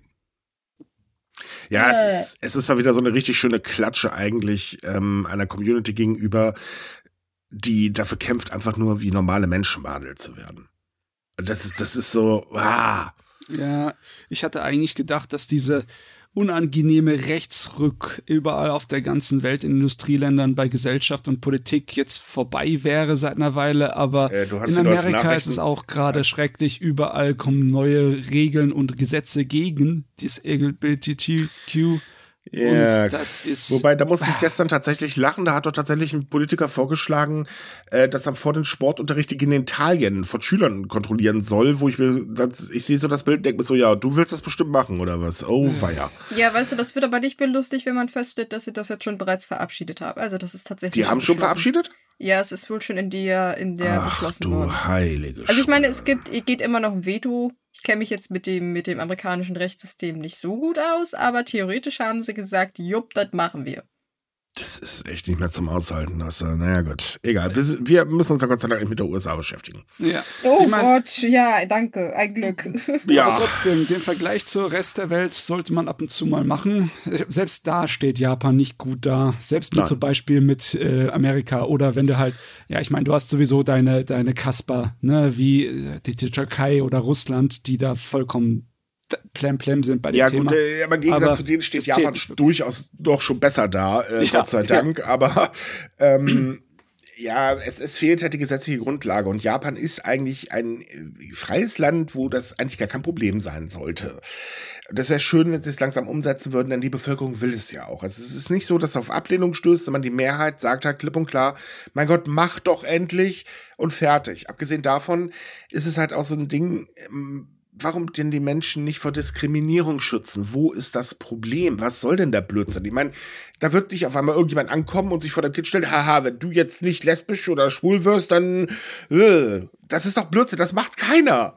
Ja, äh. es, ist, es ist mal wieder so eine richtig schöne Klatsche eigentlich ähm, einer Community gegenüber, die dafür kämpft, einfach nur wie normale Menschen behandelt zu werden. Das ist, das ist so, ah. Ja, ich hatte eigentlich gedacht, dass diese unangenehme Rechtsrück überall auf der ganzen Welt in Industrieländern bei Gesellschaft und Politik jetzt vorbei wäre seit einer Weile, aber äh, in Amerika ist es auch gerade ja. schrecklich. Überall kommen neue Regeln und Gesetze gegen das LGBTQ ja, das ist. Wobei, da muss ich gestern tatsächlich lachen. Da hat doch tatsächlich ein Politiker vorgeschlagen, äh, dass er vor den Sportunterricht die Genitalien von Schülern kontrollieren soll, wo ich mir, das, ich sehe so das Bild, denke mir so, ja, du willst das bestimmt machen oder was? Oh, hm. weia. Ja, weißt du, das wird aber nicht mehr lustig, wenn man feststellt, dass sie das jetzt schon bereits verabschiedet haben. Also, das ist tatsächlich. Die haben schon verabschiedet? Ja, es ist wohl schon in der, in der Ach, beschlossen du worden. heilige Also, ich meine, es gibt, geht immer noch ein Veto kenne mich jetzt mit dem, mit dem amerikanischen Rechtssystem nicht so gut aus, aber theoretisch haben sie gesagt, jupp, das machen wir. Das ist echt nicht mehr zum Aushalten. Äh, naja, gut. Egal. Wir, wir müssen uns ja Gott sei Dank nicht mit der USA beschäftigen. Ja. Oh Ich mein- Gott, ja, danke, ein Glück. Ja. Aber trotzdem, den Vergleich zur Rest der Welt sollte man ab und zu mal machen. Selbst da steht Japan nicht gut da. Selbst mit Nein. zum Beispiel mit äh, Amerika oder wenn du halt, ja, ich meine, du hast sowieso deine, deine Kasper, ne, wie äh, die, die Türkei oder Russland, die da vollkommen d- plem plem sind bei dem Ja, Thema. gut, äh, aber im Gegensatz Aber zu denen steht Japan durchaus doch schon besser da, äh, Ja, Gott sei ja. Dank. Aber ähm, ja, es, es fehlt halt die gesetzliche Grundlage. Und Japan ist eigentlich ein äh, freies Land, wo das eigentlich gar kein Problem sein sollte. Das wäre schön, wenn sie es langsam umsetzen würden, denn die Bevölkerung will es ja auch. Also es ist nicht so, dass es auf Ablehnung stößt, sondern die Mehrheit sagt halt klipp und klar, mein Gott, mach doch endlich und fertig. Abgesehen davon ist es halt auch so ein Ding, ähm, warum denn die Menschen nicht vor Diskriminierung schützen? Wo ist das Problem? Was soll denn der Blödsinn? Ich meine, da wird nicht auf einmal irgendjemand ankommen und sich vor dem Kind stellen, haha, wenn du jetzt nicht lesbisch oder schwul wirst, dann, äh, das ist doch Blödsinn, das macht keiner.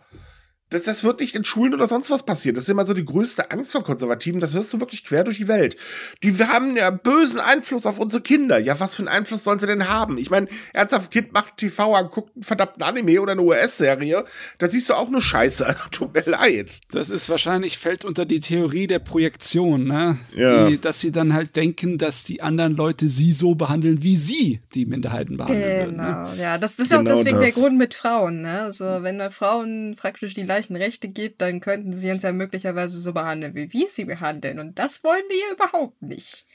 Das, das wird nicht in Schulen oder sonst was passieren. Das ist immer so die größte Angst vor Konservativen. Das hörst du wirklich quer durch die Welt. Die haben ja bösen Einfluss auf unsere Kinder. Ja, was für einen Einfluss sollen sie denn haben? Ich meine, ernsthaft, Kind macht TV an, guckt einen verdammten Anime oder eine US-Serie. Da siehst du auch nur Scheiße. Tut mir leid. Das ist wahrscheinlich, fällt unter die Theorie der Projektion, ne? Ja. Die, dass sie dann halt denken, dass die anderen Leute sie so behandeln, wie sie die Minderheiten behandeln würden. Ne? Genau, ja, das, das ist ja auch Genau deswegen das. der Grund mit Frauen, ne? Also, wenn da Frauen praktisch die gleichen Rechte gibt, dann könnten sie uns ja möglicherweise so behandeln, wie wir sie behandeln. Und das wollen wir ja überhaupt nicht.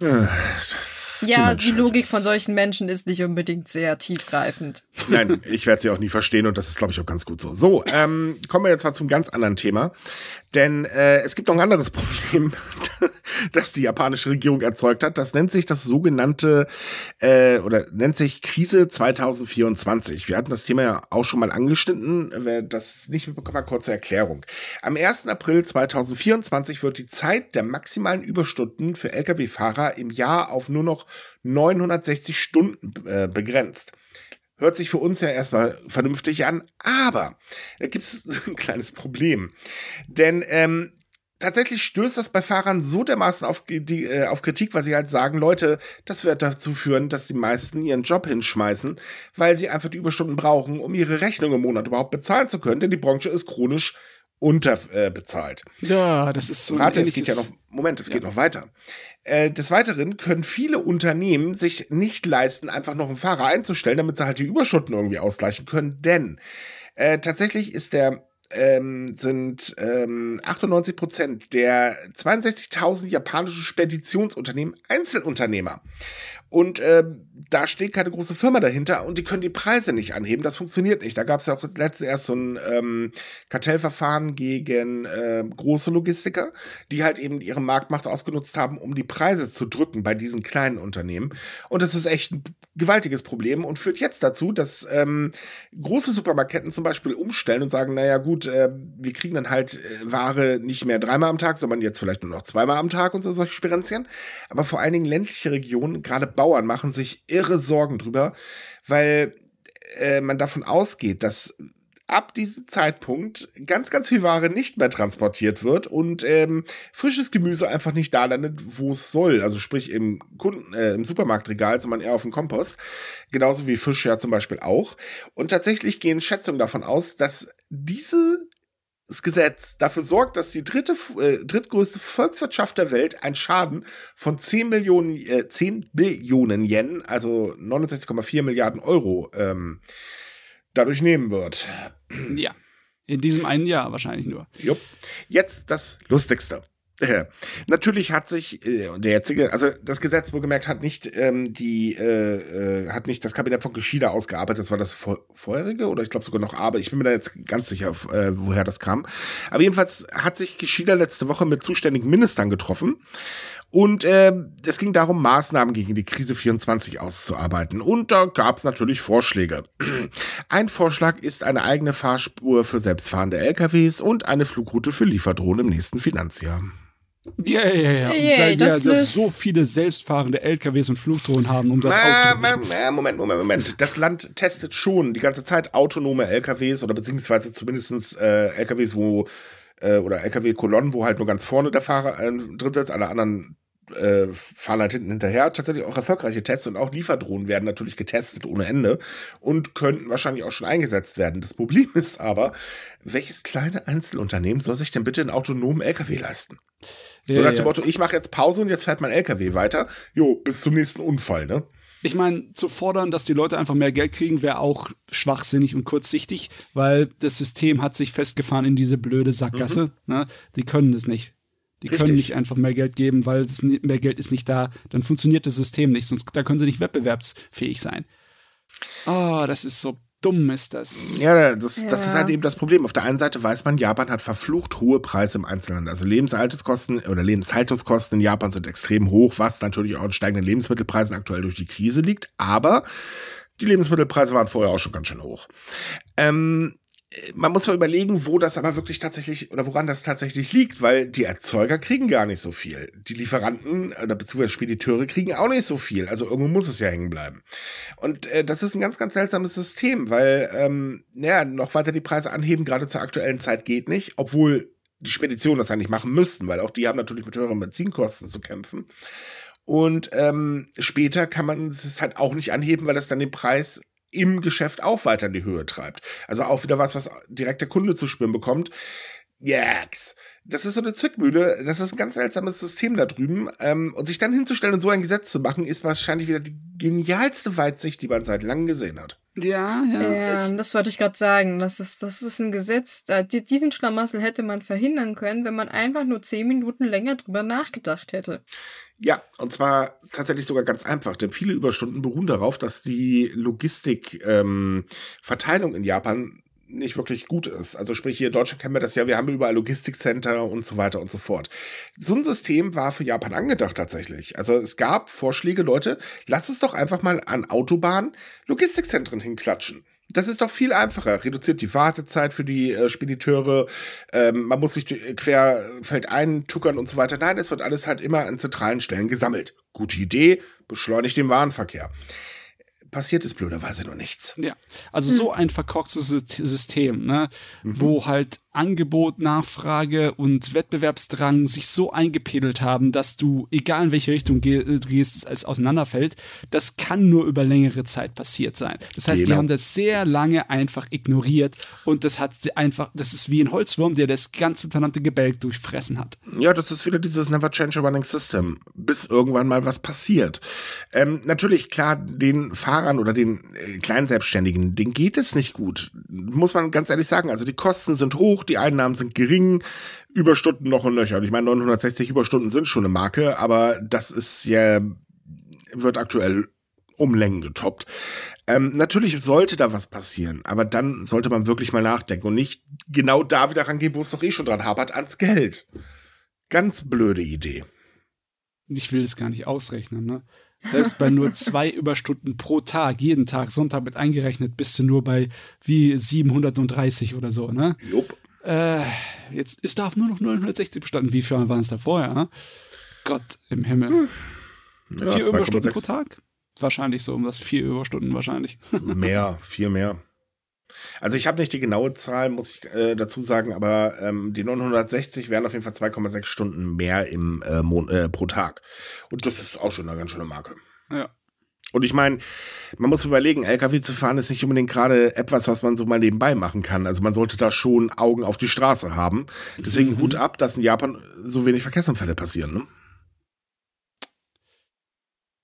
Ja, die Menschheit Logik ist- von solchen Menschen ist nicht unbedingt sehr tiefgreifend. Nein, ich werde sie auch nie verstehen und das ist, glaube ich, auch ganz gut so. So, ähm, kommen wir jetzt mal zum ganz anderen Thema. Denn äh, es gibt noch ein anderes Problem, das die japanische Regierung erzeugt hat. Das nennt sich das sogenannte, äh, oder nennt sich Krise 2024. Wir hatten das Thema ja auch schon mal angeschnitten. Wer das nicht mitbekommen hat, kurze Erklärung. Am 1. April 2024 wird die Zeit der maximalen Überstunden für Lkw-Fahrer im Jahr auf nur noch 960 Stunden äh, begrenzt. Hört sich für uns ja erstmal vernünftig an, aber da gibt es ein kleines Problem. Denn ähm, tatsächlich stößt das bei Fahrern so dermaßen auf, die, äh, auf Kritik, weil sie halt sagen, Leute, das wird dazu führen, dass die meisten ihren Job hinschmeißen, weil sie einfach die Überstunden brauchen, um ihre Rechnung im Monat überhaupt bezahlen zu können, denn die Branche ist chronisch unterbezahlt. Äh. Ja, das ist so ein Rate, es geht ja noch, Moment, es geht Ja. noch weiter. Äh, des Weiteren können viele Unternehmen sich nicht leisten, einfach noch einen Fahrer einzustellen, damit sie halt die Überstunden irgendwie ausgleichen können, denn äh, tatsächlich ist der ähm, sind ähm, 98 Prozent der 62.000 japanischen Speditionsunternehmen Einzelunternehmer. Und äh, da steht keine große Firma dahinter und die können die Preise nicht anheben. Das funktioniert nicht. Da gab es ja auch letztens erst so ein ähm, Kartellverfahren gegen äh, große Logistiker, die halt eben ihre Marktmacht ausgenutzt haben, um die Preise zu drücken bei diesen kleinen Unternehmen. Und das ist echt ein gewaltiges Problem und führt jetzt dazu, dass ähm, große Supermarketten zum Beispiel umstellen und sagen, naja gut, äh, wir kriegen dann halt äh, Ware nicht mehr dreimal am Tag, sondern jetzt vielleicht nur noch zweimal am Tag und so solche Spirenzchen. Aber vor allen Dingen ländliche Regionen, gerade Bauern, machen sich irre Sorgen drüber, weil äh, man davon ausgeht, dass ab diesem Zeitpunkt ganz, ganz viel Ware nicht mehr transportiert wird und ähm, frisches Gemüse einfach nicht da landet, wo es soll. Also sprich im, Kunden, äh, im Supermarktregal, sondern eher auf dem Kompost. Genauso wie Fisch ja zum Beispiel auch. Und tatsächlich gehen Schätzungen davon aus, dass diese Gesetz dafür sorgt, dass die dritte, äh, drittgrößte Volkswirtschaft der Welt einen Schaden von 10 Millionen, äh, 10 Billionen Yen, also 69,4 Milliarden Euro, ähm, dadurch nehmen wird. Ja. In diesem einen Jahr wahrscheinlich nur. Jupp. Jetzt das Lustigste. Äh, Natürlich hat sich äh, der jetzige, also das Gesetz wohlgemerkt hat nicht ähm, die, äh, äh, hat nicht das Kabinett von Geschida ausgearbeitet, das war das vor, vorherige oder ich glaube sogar noch aber, ich bin mir da jetzt ganz sicher, äh, woher das kam. Aber jedenfalls hat sich Geschida letzte Woche mit zuständigen Ministern getroffen und äh, es ging darum, Maßnahmen gegen die Krise 24 auszuarbeiten. Und da gab es natürlich Vorschläge. Ein Vorschlag ist eine eigene Fahrspur für selbstfahrende LKWs und eine Flugroute für Lieferdrohnen im nächsten Finanzjahr. Ja, ja, ja. Yay, Weil wir das so viele selbstfahrende LKWs und Flugdrohnen haben, um das Äh, auszurichten. äh, Moment, Moment, Moment. Das Land testet schon die ganze Zeit autonome LKWs oder beziehungsweise zumindest äh, LKWs, wo äh, oder LKW-Kolonnen, wo halt nur ganz vorne der Fahrer äh, drin sitzt, alle anderen äh, fahren halt hinten hinterher. Tatsächlich auch erfolgreiche Tests und auch Lieferdrohnen werden natürlich getestet ohne Ende und könnten wahrscheinlich auch schon eingesetzt werden. Das Problem ist aber, welches kleine Einzelunternehmen soll sich denn bitte einen autonomen LKW leisten? Ja, so nach dem ja. Motto, ich mache jetzt Pause und jetzt fährt mein LKW weiter. Jo, bis zum nächsten Unfall, ne? Ich meine, zu fordern, dass die Leute einfach mehr Geld kriegen, wäre auch schwachsinnig und kurzsichtig, weil das System hat sich festgefahren in diese blöde Sackgasse. Mhm. Ne? Die können das nicht. Die Richtig. können nicht einfach mehr Geld geben, weil das mehr Geld ist nicht da. Dann funktioniert das System nicht, sonst da können sie nicht wettbewerbsfähig sein. Oh, das ist so dumm ist das. Ja, das, ja. das ist halt eben das Problem. Auf der einen Seite weiß man, Japan hat verflucht hohe Preise im Einzelhandel. Also Lebenshaltungskosten oder Lebenshaltungskosten in Japan sind extrem hoch, was natürlich auch in steigenden Lebensmittelpreisen aktuell durch die Krise liegt. Aber die Lebensmittelpreise waren vorher auch schon ganz schön hoch. Ähm, man muss mal überlegen, wo das aber wirklich tatsächlich oder woran das tatsächlich liegt, weil die Erzeuger kriegen gar nicht so viel. Die Lieferanten oder beziehungsweise Spediteure kriegen auch nicht so viel. Also irgendwo muss es ja hängen bleiben. Und äh, das ist ein ganz, ganz seltsames System, weil ähm, ja, noch weiter die Preise anheben, gerade zur aktuellen Zeit geht nicht, obwohl die Speditionen das nicht machen müssten, weil auch die haben natürlich mit höheren Benzinkosten zu kämpfen. Und ähm, später kann man es halt auch nicht anheben, weil das dann den Preis im Geschäft auch weiter in die Höhe treibt. Also auch wieder was, was direkt der Kunde zu spüren bekommt. Yaks. Das ist so eine Zwickmühle. Das ist ein ganz seltsames System da drüben. Ähm, und sich dann hinzustellen und so ein Gesetz zu machen, ist wahrscheinlich wieder die genialste Weitsicht, die man seit langem gesehen hat. Ja, ja. ja das, das wollte ich gerade sagen. Das ist, das ist ein Gesetz. Diesen Schlamassel hätte man verhindern können, wenn man einfach nur zehn Minuten länger drüber nachgedacht hätte. Ja, und zwar tatsächlich sogar ganz einfach, denn viele Überstunden beruhen darauf, dass die Logistikverteilung ähm, in Japan nicht wirklich gut ist. Also sprich, hier in Deutschland kennen wir das ja, wir haben überall Logistikcenter und so weiter und so fort. So ein System war für Japan angedacht tatsächlich. Also es gab Vorschläge, Leute, lass es doch einfach mal an Autobahnen Logistikzentren hinklatschen. Das ist doch viel einfacher. Reduziert die Wartezeit für die äh, Spediteure. Ähm, man muss sich querfeld eintuckern und so weiter. Nein, es wird alles halt immer an zentralen Stellen gesammelt. Gute Idee, beschleunigt den Warenverkehr passiert ist blöderweise noch nichts. Ja, also hm. so ein verkorkstes System, ne, mhm. wo halt Angebot, Nachfrage und Wettbewerbsdrang sich so eingepedelt haben, dass du, egal in welche Richtung du gehst, als auseinanderfällt, das kann nur über längere Zeit passiert sein. Das heißt, genau. die haben das sehr lange einfach ignoriert und das hat sie einfach, das ist wie ein Holzwurm, der das ganze verdammte Gebälk durchfressen hat. Ja, das ist wieder dieses Never Change a Running System, bis irgendwann mal was passiert. Ähm, natürlich, klar, den Fahrern oder den äh, Kleinselbstständigen, denen geht es nicht gut. Muss man ganz ehrlich sagen. Also die Kosten sind hoch, die Einnahmen sind gering, Überstunden noch und nöcher. Und ich meine, 960 Überstunden sind schon eine Marke, aber das ist ja, wird aktuell um Längen getoppt. Ähm, natürlich sollte da was passieren, aber dann sollte man wirklich mal nachdenken und nicht genau da wieder rangehen, wo es doch eh schon dran hapert, ans Geld. Ganz blöde Idee. Ich will es gar nicht ausrechnen, ne? Selbst bei nur zwei Überstunden pro Tag, jeden Tag, Sonntag mit eingerechnet, bist du nur bei wie 730 oder so, ne? Jupp. Äh, jetzt ist darf nur noch 960 bestanden. Wie viel waren es da vorher? Gott im Himmel. Hm. Ja, vier Überstunden pro Tag? Wahrscheinlich so um das vier Überstunden wahrscheinlich. mehr, viel mehr. Also ich habe nicht die genaue Zahl, muss ich äh, dazu sagen, aber ähm, die 960 wären auf jeden Fall 2,6 Stunden mehr im, äh, äh, pro Tag. Und das ist auch schon eine ganz schöne Marke. Ja. Und ich meine, man muss überlegen, LKW zu fahren ist nicht unbedingt gerade etwas, was man so mal nebenbei machen kann. Also man sollte da schon Augen auf die Straße haben. Deswegen mhm. Hut ab, dass in Japan so wenig Verkehrsunfälle passieren. Ne?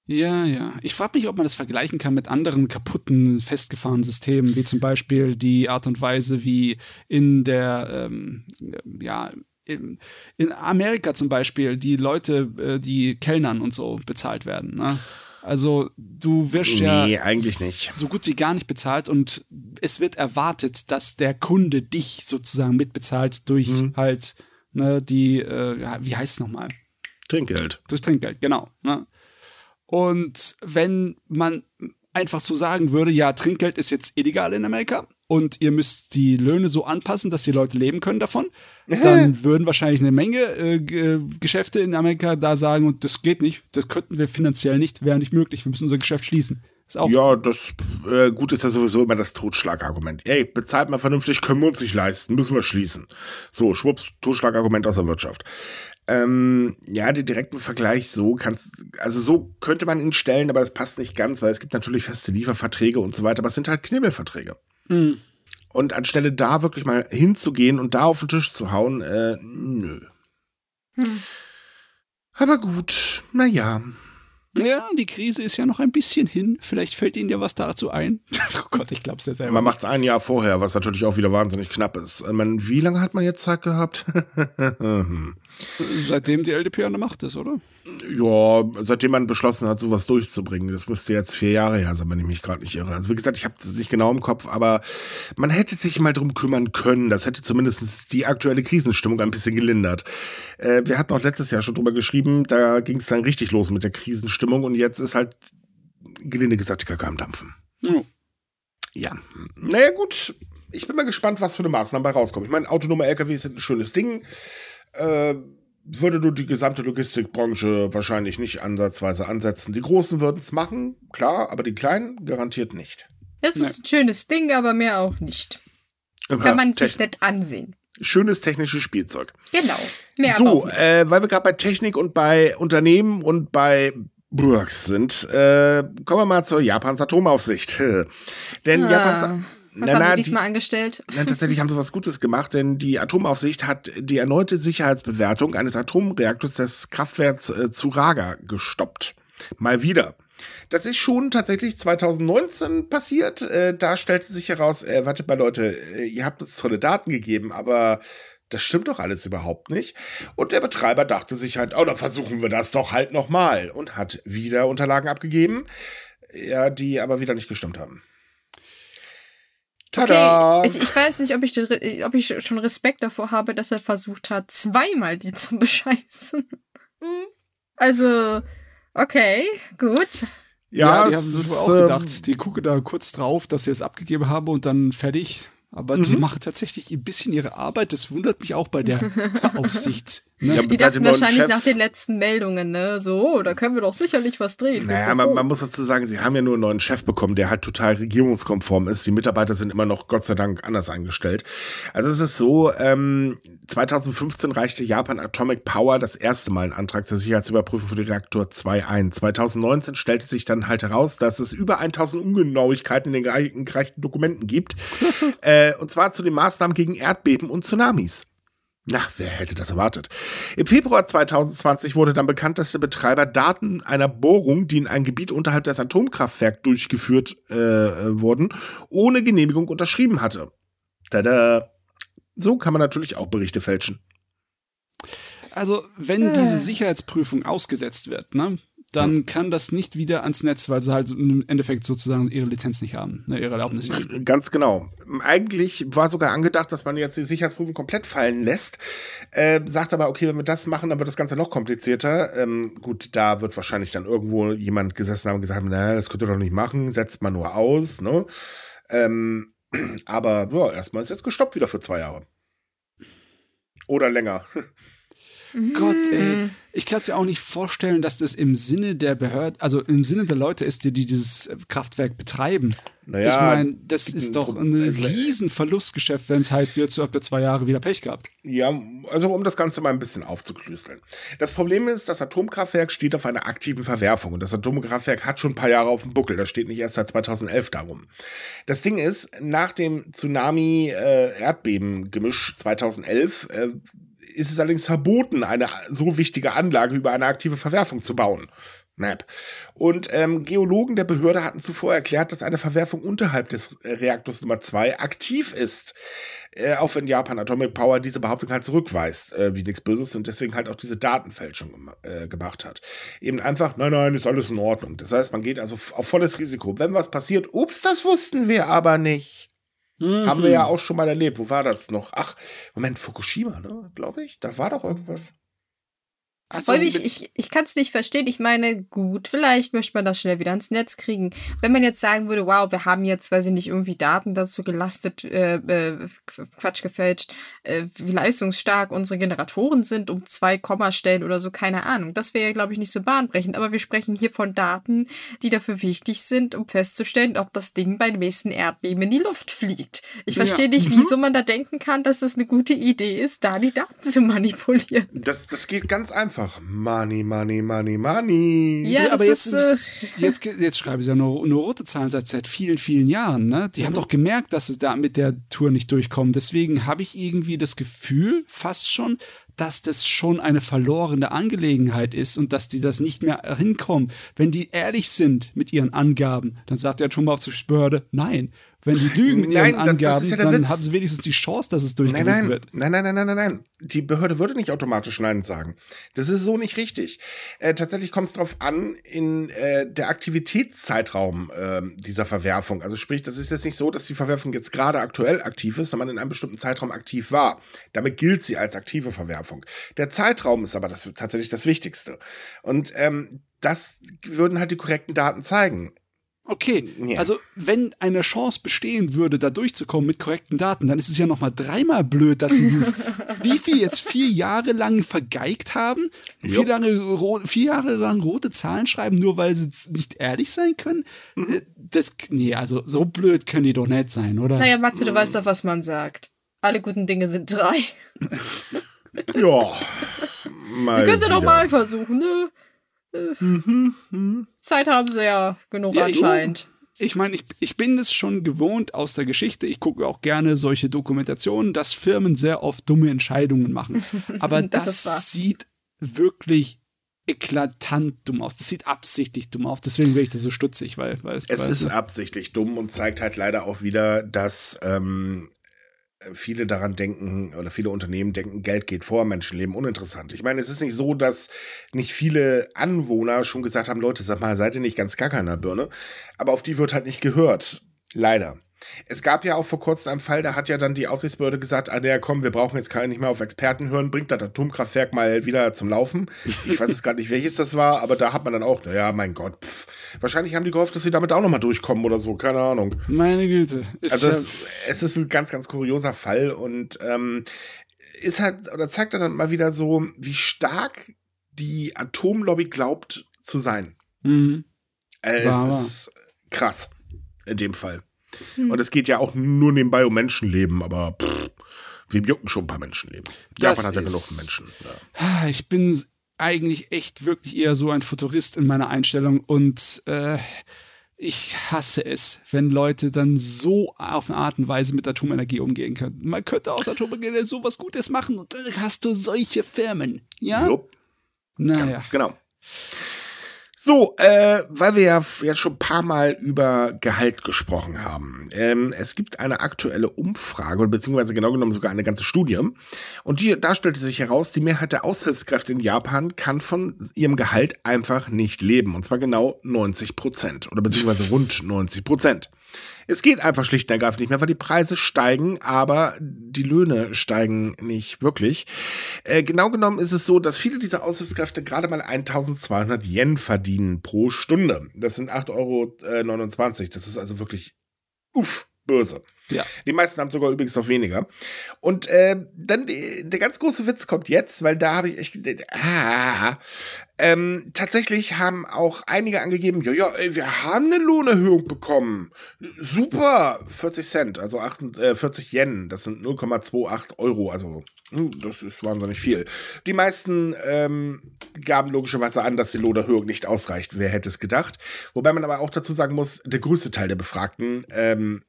Ja, ja. Ich frage mich, ob man das vergleichen kann mit anderen kaputten, festgefahrenen Systemen, wie zum Beispiel die Art und Weise, wie in der, ähm, ja, in, in Amerika zum Beispiel die Leute, äh, die Kellnern und so bezahlt werden. Ne? Also du wirst nee, ja eigentlich nicht. so gut wie gar nicht bezahlt und es wird erwartet, dass der Kunde dich sozusagen mitbezahlt durch mhm. halt ne, die, äh, wie heißt es nochmal? Trinkgeld. Durch Trinkgeld, genau. Ne? Und wenn man einfach so sagen würde, ja, Trinkgeld ist jetzt illegal in Amerika, und ihr müsst die Löhne so anpassen, dass die Leute leben können davon, dann würden wahrscheinlich eine Menge äh, Geschäfte in Amerika da sagen, und das geht nicht, das könnten wir finanziell nicht, wäre nicht möglich, wir müssen unser Geschäft schließen. ja, das äh, gut ist ja sowieso immer das Totschlagargument. Ey, bezahlt mal vernünftig, können wir uns nicht leisten, müssen wir schließen. So, schwupps, Totschlagargument aus der Wirtschaft. Ähm, ja, den direkten Vergleich so kannst, also so könnte man ihn stellen, aber das passt nicht ganz, weil es gibt natürlich feste Lieferverträge und so weiter, aber es sind halt Knibbelverträge. Mhm. Und anstelle da wirklich mal hinzugehen und da auf den Tisch zu hauen, äh, nö. Hm. Aber gut, naja. Ja, die Krise ist ja noch ein bisschen hin. Vielleicht fällt Ihnen ja was dazu ein. oh Gott, ich glaub's ja selber. Man macht es ein Jahr vorher, was natürlich auch wieder wahnsinnig knapp ist. Ich meine, wie lange hat man jetzt Zeit gehabt? Seitdem die LDP an der Macht ist, oder? Ja, seitdem man beschlossen hat, sowas durchzubringen. Das müsste jetzt vier Jahre her sein, wenn ich mich gerade nicht irre. Also wie gesagt, ich habe das nicht genau im Kopf, aber man hätte sich mal drum kümmern können. Das hätte zumindest die aktuelle Krisenstimmung ein bisschen gelindert. Äh, wir hatten auch letztes Jahr schon drüber geschrieben, da ging es dann richtig los mit der Krisenstimmung und jetzt ist halt gelinde gesagt die Kacke am Dampfen. Mhm. Ja, naja gut, ich bin mal gespannt, was für eine Maßnahme bei rauskommt. Ich meine, autonome LKWs sind ein schönes Ding. Äh, würde du die gesamte Logistikbranche wahrscheinlich nicht ansatzweise ansetzen. Die Großen würden es machen, klar, aber die Kleinen garantiert nicht. Das ist ein schönes Ding, aber mehr auch nicht. Kann man sich nicht ansehen. Schönes technisches Spielzeug. Genau. Mehr so, äh, weil wir gerade bei Technik und bei Unternehmen und bei Burgs sind, äh, kommen wir mal zur Japans Atomaufsicht. Denn ah. Japans was na, haben na, diesmal die, angestellt? Na, tatsächlich haben sie was Gutes gemacht, denn die Atomaufsicht hat die erneute Sicherheitsbewertung eines Atomreaktors des Kraftwerks äh, Raga gestoppt. Mal wieder. Das ist schon tatsächlich 2019 passiert. Äh, da stellte sich heraus, äh, warte mal Leute, äh, ihr habt uns tolle Daten gegeben, aber das stimmt doch alles überhaupt nicht. Und der Betreiber dachte sich halt, oh, dann versuchen wir das doch halt nochmal und hat wieder Unterlagen abgegeben, ja, die aber wieder nicht gestimmt haben. Tada! Okay, ich, ich weiß nicht, ob ich, den, ob ich schon Respekt davor habe, dass er versucht hat, zweimal die zu bescheißen. Hm. Also, okay, gut. Ja, ja die haben sich auch gedacht, ähm, die gucke da kurz drauf, dass sie es abgegeben haben und dann fertig. Aber mhm. die machen tatsächlich ein bisschen ihre Arbeit. Das wundert mich auch bei der Aufsicht. Ne? Ja, die dachten wahrscheinlich Chef, nach den letzten Meldungen, ne? So, da können wir doch sicherlich was drehen. Naja, man, man, muss dazu sagen, sie haben ja nur einen neuen Chef bekommen, der halt total regierungskonform ist. Die Mitarbeiter sind immer noch Gott sei Dank anders eingestellt. Also es ist so, ähm, 2015 reichte Japan Atomic Power das erste Mal einen Antrag zur Sicherheitsüberprüfung für den Reaktor 2 ein. 2019 stellte sich dann halt heraus, dass es über 1000 Ungenauigkeiten in den gereichten Dokumenten gibt. äh, und zwar zu den Maßnahmen gegen Erdbeben und Tsunamis. Na, wer hätte das erwartet? Im Februar 2020 wurde dann bekannt, dass der Betreiber Daten einer Bohrung, die in ein Gebiet unterhalb des Atomkraftwerks durchgeführt äh, wurden, ohne Genehmigung unterschrieben hatte. Tada! So kann man natürlich auch Berichte fälschen. Also, wenn äh. diese Sicherheitsprüfung ausgesetzt wird, ne, dann ja. kann das nicht wieder ans Netz, weil sie halt im Endeffekt sozusagen ihre Lizenz nicht haben, ne, ihre Erlaubnis nicht. Ganz genau. Eigentlich war sogar angedacht, dass man jetzt die Sicherheitsprüfung komplett fallen lässt. Äh, sagt aber, okay, wenn wir das machen, dann wird das Ganze noch komplizierter. Ähm, gut, da wird wahrscheinlich dann irgendwo jemand gesessen haben und gesagt, naja, das könnt ihr doch nicht machen, setzt man nur aus, ne? Ähm, aber ja, erstmal ist jetzt gestoppt wieder für zwei Jahre. Oder länger. Gott, ey. Mhm. Ich kann es mir auch nicht vorstellen, dass das im Sinne der Behörden, also im Sinne der Leute ist, die, die dieses Kraftwerk betreiben. Naja, ich meine, das ist doch ein also, riesen Verlustgeschäft, wenn es heißt, jetzt habt ihr zwei Jahre wieder Pech gehabt. Ja, also um das Ganze mal ein bisschen aufzuklüsteln. Das Problem ist, das Atomkraftwerk steht auf einer aktiven Verwerfung und das Atomkraftwerk hat schon ein paar Jahre auf dem Buckel. Das steht nicht erst seit 2011 darum. Das Ding ist, nach dem Tsunami-Erdbeben-Gemisch äh, 2011 äh, ist es allerdings verboten, eine so wichtige Anlage über eine aktive Verwerfung zu bauen. NAP. Und ähm, Geologen der Behörde hatten zuvor erklärt, dass eine Verwerfung unterhalb des äh, Reaktors Nummer 2 aktiv ist. Äh, auch wenn Japan Atomic Power diese Behauptung halt zurückweist, äh, wie nichts Böses und deswegen halt auch diese Datenfälschung äh, gemacht hat. Eben einfach, nein, nein, ist alles in Ordnung. Das heißt, man geht also auf volles Risiko. Wenn was passiert, ups, das wussten wir aber nicht. Mhm. Haben wir ja auch schon mal erlebt. Wo war das noch? Ach, Moment, Fukushima, ne? Glaube ich. Da war doch irgendwas. Also ich, ich, ich kann es nicht verstehen. Ich meine, gut, vielleicht möchte man das schnell wieder ins Netz kriegen. Wenn man jetzt sagen würde, wow, wir haben jetzt, weiß ich nicht, irgendwie Daten dazu gelastet, äh, äh, Quatsch gefälscht, äh, wie leistungsstark unsere Generatoren sind, um zwei Kommastellen oder so, keine Ahnung. Das wäre ja, glaube ich, nicht so bahnbrechend. Aber wir sprechen hier von Daten, die dafür wichtig sind, um festzustellen, ob das Ding beim nächsten Erdbeben in die Luft fliegt. Ich verstehe ja. nicht, mhm. wieso man da denken kann, dass es eine gute Idee ist, da die Daten zu manipulieren. Das, das geht ganz einfach einfach Money, Money, Money, Money. Ja, ja aber jetzt, ist, äh, jetzt, jetzt schreiben sie ja nur, nur rote Zahlen seit, seit vielen, vielen Jahren. Ne? Die mhm. haben doch gemerkt, dass sie da mit der Tour nicht durchkommen. Deswegen habe ich irgendwie das Gefühl, fast schon, dass das schon eine verlorene Angelegenheit ist und dass die das nicht mehr hinkommen. Wenn die ehrlich sind mit ihren Angaben, dann sagt der Atomaufsichtsbehörde, nein, wenn die lügen mit ihren nein, Angaben, ja dann Witz. haben sie wenigstens die Chance, dass es durchgeführt nein, nein, wird. Nein, nein, nein, nein, nein, nein. Die Behörde würde nicht automatisch Nein sagen. Das ist so nicht richtig. Äh, tatsächlich kommt es darauf an, in äh, der Aktivitätszeitraum äh, dieser Verwerfung. Also sprich, das ist jetzt nicht so, dass die Verwerfung jetzt gerade aktuell aktiv ist, sondern in einem bestimmten Zeitraum aktiv war. Damit gilt sie als aktive Verwerfung. Der Zeitraum ist aber das, tatsächlich das Wichtigste. Und ähm, das würden halt die korrekten Daten zeigen. Okay, ja. also wenn eine Chance bestehen würde, da durchzukommen mit korrekten Daten, dann ist es ja noch mal dreimal blöd, dass sie dieses, wie viel jetzt vier Jahre lang vergeigt haben, vier, lange, vier Jahre lang rote Zahlen schreiben, nur weil sie nicht ehrlich sein können. Mhm. Äh, das, nee, also so blöd können die doch nicht sein, oder? Naja, Matze, du mhm. weißt doch, was man sagt. Alle guten Dinge sind drei. ja. Wir können sie doch mal versuchen, ne? Mhm, mhm. Zeit haben sie ja genug ja, anscheinend. Ich meine, ich, ich bin es schon gewohnt aus der Geschichte. Ich gucke auch gerne solche Dokumentationen, dass Firmen sehr oft dumme Entscheidungen machen. Aber das, das sieht wirklich eklatant dumm aus. Das sieht absichtlich dumm aus. Deswegen wäre ich da so stutzig, weil, weil es ist absichtlich dumm und zeigt halt leider auch wieder, dass ähm, viele daran denken oder viele Unternehmen denken, Geld geht vor Menschenleben, uninteressant. Ich meine, es ist nicht so, dass nicht viele Anwohner schon gesagt haben, Leute, sag mal, seid ihr nicht ganz gacker in der Birne? Aber auf die wird halt nicht gehört. Leider. Es gab ja auch vor kurzem einen Fall, da hat ja dann die Aufsichtsbehörde gesagt, ah, der komm, wir brauchen jetzt gar nicht mehr auf Experten hören, bringt das Atomkraftwerk mal wieder zum Laufen. Ich weiß jetzt gerade nicht, welches das war, aber da hat man dann auch, naja, mein Gott, pff. wahrscheinlich haben die gehofft, dass sie damit auch nochmal durchkommen oder so, keine Ahnung. Meine Güte. Ist also es, es, ist ein ganz, ganz kurioser Fall und ähm, ist halt, oder zeigt dann mal wieder so, wie stark die Atomlobby glaubt zu sein. Mhm. Äh, es ist krass in dem Fall. Hm. Und es geht ja auch nur nebenbei um Menschenleben, aber pff, wir jucken schon ein paar Menschenleben. Das Japan hat ja genug Menschen. Ja. Ich bin eigentlich echt wirklich eher so ein Futurist in meiner Einstellung und äh, ich hasse es, wenn Leute dann so auf eine Art und Weise mit Atomenergie umgehen können. Man könnte aus Atomenergie sowas Gutes machen und dann hast du solche Firmen. Ja? Jupp. Naja. Ganz genau. So, äh, weil wir ja jetzt schon ein paar Mal über Gehalt gesprochen haben. Ähm, es gibt eine aktuelle Umfrage, beziehungsweise genau genommen sogar eine ganze Studie. Und die, da stellte sich heraus, die Mehrheit der Aushilfskräfte in Japan kann von ihrem Gehalt einfach nicht leben. Und zwar genau 90 Prozent. Oder beziehungsweise rund 90 Prozent. Es geht einfach schlicht und ergreifend nicht mehr, weil die Preise steigen, aber die Löhne steigen nicht wirklich. Äh, genau genommen ist es so, dass viele dieser Aushilfskräfte gerade mal 1200 Yen verdienen pro Stunde. Das sind 8,29 Euro. Das ist also wirklich uff, böse. Ja. Die meisten haben sogar übrigens noch weniger. Und äh, dann die, der ganz große Witz kommt jetzt, weil da habe ich echt ah, ähm, tatsächlich haben auch einige angegeben, ja, ja, ey, wir haben eine Lohnerhöhung bekommen. Super, 40 Cent, also 8, äh, 40 Yen, das sind 0,28 Euro, also hm, das ist wahnsinnig viel. Die meisten ähm, gaben logischerweise an, dass die Lohnerhöhung nicht ausreicht. Wer hätte es gedacht? Wobei man aber auch dazu sagen muss, der größte Teil der Befragten ähm,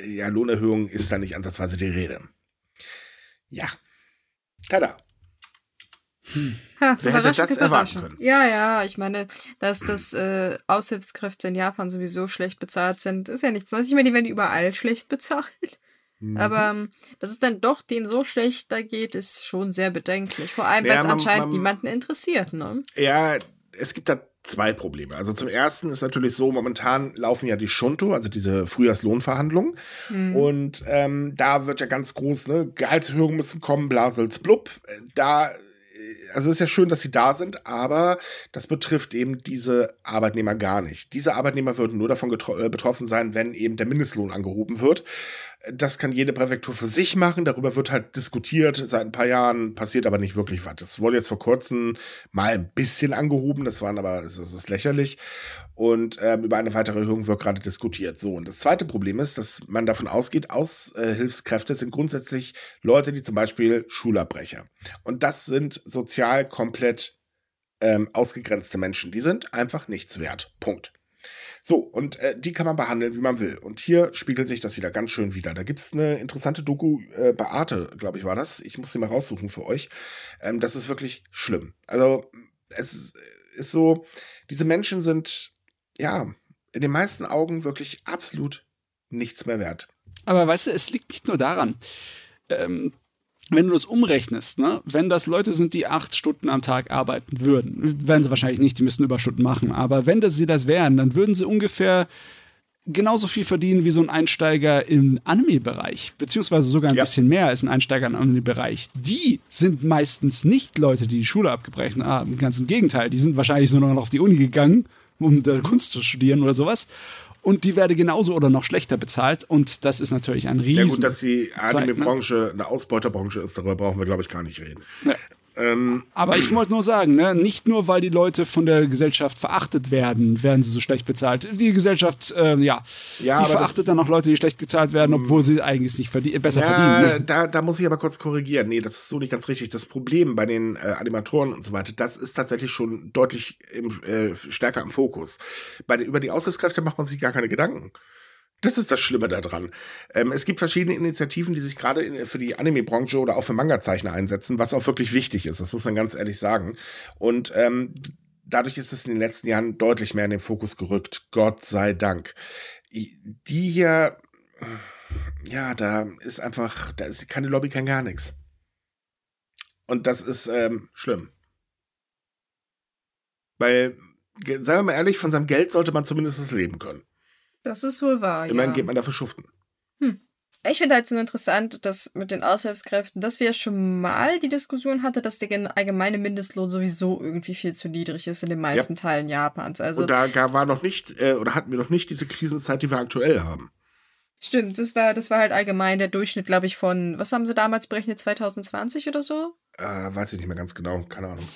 äh, ja, Lohnerhöhung ist da nicht ansatzweise die Rede. Ja. Tada. Hm. Ha, Wer hätte das erwarten können? Ja, ja, ich meine, dass das äh, Aushilfskräfte in Japan sowieso schlecht bezahlt sind, ist ja nichts Neues. Ich meine, die werden überall schlecht bezahlt. Mhm. Aber ähm, dass es dann doch denen so schlecht da geht, ist schon sehr bedenklich. Vor allem, ja, weil es anscheinend man, niemanden interessiert, ne? Ja, es gibt da zwei Probleme. Also zum ersten ist natürlich so, momentan laufen ja die Shunto, also diese Frühjahrslohnverhandlungen. Mhm. Und ähm, da wird ja ganz groß, ne, Gehaltserhöhungen müssen kommen, blasels blub. Da also es ist ja schön, dass sie da sind, aber das betrifft eben diese Arbeitnehmer gar nicht. Diese Arbeitnehmer würden nur davon äh, betroffen sein, wenn eben der Mindestlohn angehoben wird. Das kann jede Präfektur für sich machen. Darüber wird halt diskutiert. Seit ein paar Jahren passiert aber nicht wirklich was. Das wurde jetzt vor kurzem mal ein bisschen angehoben. Das waren aber, das ist lächerlich. Und ähm, über eine weitere Erhöhung wird gerade diskutiert. So, und das zweite Problem ist, dass man davon ausgeht, Aushilfskräfte sind grundsätzlich Leute, die zum Beispiel Schulabbrecher. Und das sind sozial komplett ähm, ausgegrenzte Menschen. Die sind einfach nichts wert. Punkt. So, und äh, die kann man behandeln, wie man will. Und hier spiegelt sich das wieder ganz schön wieder. Da gibt es eine interessante Doku äh, bei Arte, glaube ich, war das. Ich muss sie mal raussuchen für euch. Ähm, das ist wirklich schlimm. Also, es ist, ist so, diese Menschen sind, ja, in den meisten Augen wirklich absolut nichts mehr wert. Aber weißt du, es liegt nicht nur daran. Ähm, wenn du das umrechnest, ne, wenn das Leute sind, die acht Stunden am Tag arbeiten würden, werden sie wahrscheinlich nicht, die müssen Überstunden machen, aber wenn das sie das wären, dann würden sie ungefähr genauso viel verdienen wie so ein Einsteiger im Anime-Bereich, beziehungsweise sogar ein ja. bisschen mehr als ein Einsteiger im Anime-Bereich. Die sind meistens nicht Leute, die die Schule abgebrochen haben, ganz im Gegenteil, die sind wahrscheinlich nur noch auf die Uni gegangen, um da Kunst zu studieren oder sowas und die werde genauso oder noch schlechter bezahlt. Und das ist natürlich ein Riesen. Ja gut, dass die Anime-Branche ne? eine Ausbeuterbranche ist, darüber brauchen wir, glaube ich, gar nicht reden. Ja. Ähm, Aber ich wollte nur sagen, ne, nicht nur, weil die Leute von der Gesellschaft verachtet werden, werden sie so schlecht bezahlt. Die Gesellschaft, äh, ja, ja, die verachtet dann auch Leute, die schlecht bezahlt werden, obwohl sie eigentlich nicht verdien besser ja, verdienen. Ne? Da, da muss ich aber kurz korrigieren. Nee, das ist so nicht ganz richtig. Das Problem bei den äh, Animatoren und so weiter, das ist tatsächlich schon deutlich im, äh, stärker im Fokus. Bei, über die Aushilfskräfte macht man sich gar keine Gedanken. Das ist das Schlimme daran. Ähm, es gibt verschiedene Initiativen, die sich gerade für die Anime-Branche oder auch für Manga-Zeichner einsetzen, was auch wirklich wichtig ist. Das muss man ganz ehrlich sagen. Und ähm, dadurch ist es in den letzten Jahren deutlich mehr in den Fokus gerückt. Gott sei Dank. Die hier, ja, da ist einfach, da ist keine Lobby, kein gar nichts. Und das ist ähm, schlimm. Weil, seien wir mal ehrlich, von seinem Geld sollte man zumindest leben können. Das ist wohl wahr. Immerhin ja. geht man dafür schuften. Hm. Ich finde halt so interessant, dass mit den Aushilfskräften, dass wir ja schon mal die Diskussion hatten, dass der allgemeine Mindestlohn sowieso irgendwie viel zu niedrig ist in den meisten ja. Teilen Japans. Also Und da war noch nicht, äh, oder hatten wir noch nicht diese Krisenzeit, die wir aktuell haben. Stimmt, das war, das war halt allgemein der Durchschnitt, glaube ich, von, was haben sie damals berechnet, 2020 oder so? Äh, weiß ich nicht mehr ganz genau, keine Ahnung.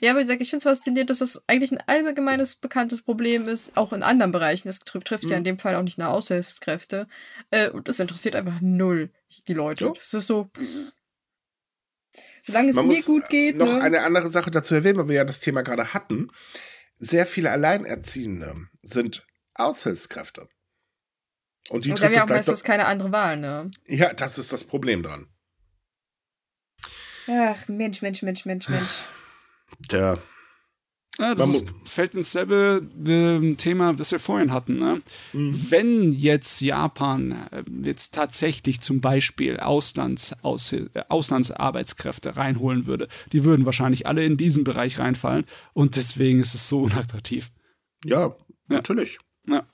Ja, aber wie gesagt, ich finde es faszinierend, dass das eigentlich ein allgemeines bekanntes Problem ist, auch in anderen Bereichen. Das trifft mhm. ja in dem Fall auch nicht nur Aushilfskräfte. Äh, und das interessiert einfach null die Leute. Das ist so. Pff. Solange es Man mir gut geht. Noch ne? eine andere Sache dazu erwähnen, weil wir ja das Thema gerade hatten. Sehr viele Alleinerziehende sind Aushilfskräfte. Und die haben ja auch meistens keine andere Wahl, ne? Ja, das ist das Problem dran. Ach, Mensch, Mensch, Mensch, Mensch, Mensch. Der ja, das ist, fällt ins selbe äh, Thema, das wir vorhin hatten. Ne? Mhm. Wenn jetzt Japan äh, jetzt tatsächlich zum Beispiel Auslands, Aus, äh, Auslandsarbeitskräfte reinholen würde, die würden wahrscheinlich alle in diesen Bereich reinfallen und deswegen ist es so unattraktiv. Ja, ja. natürlich. Ja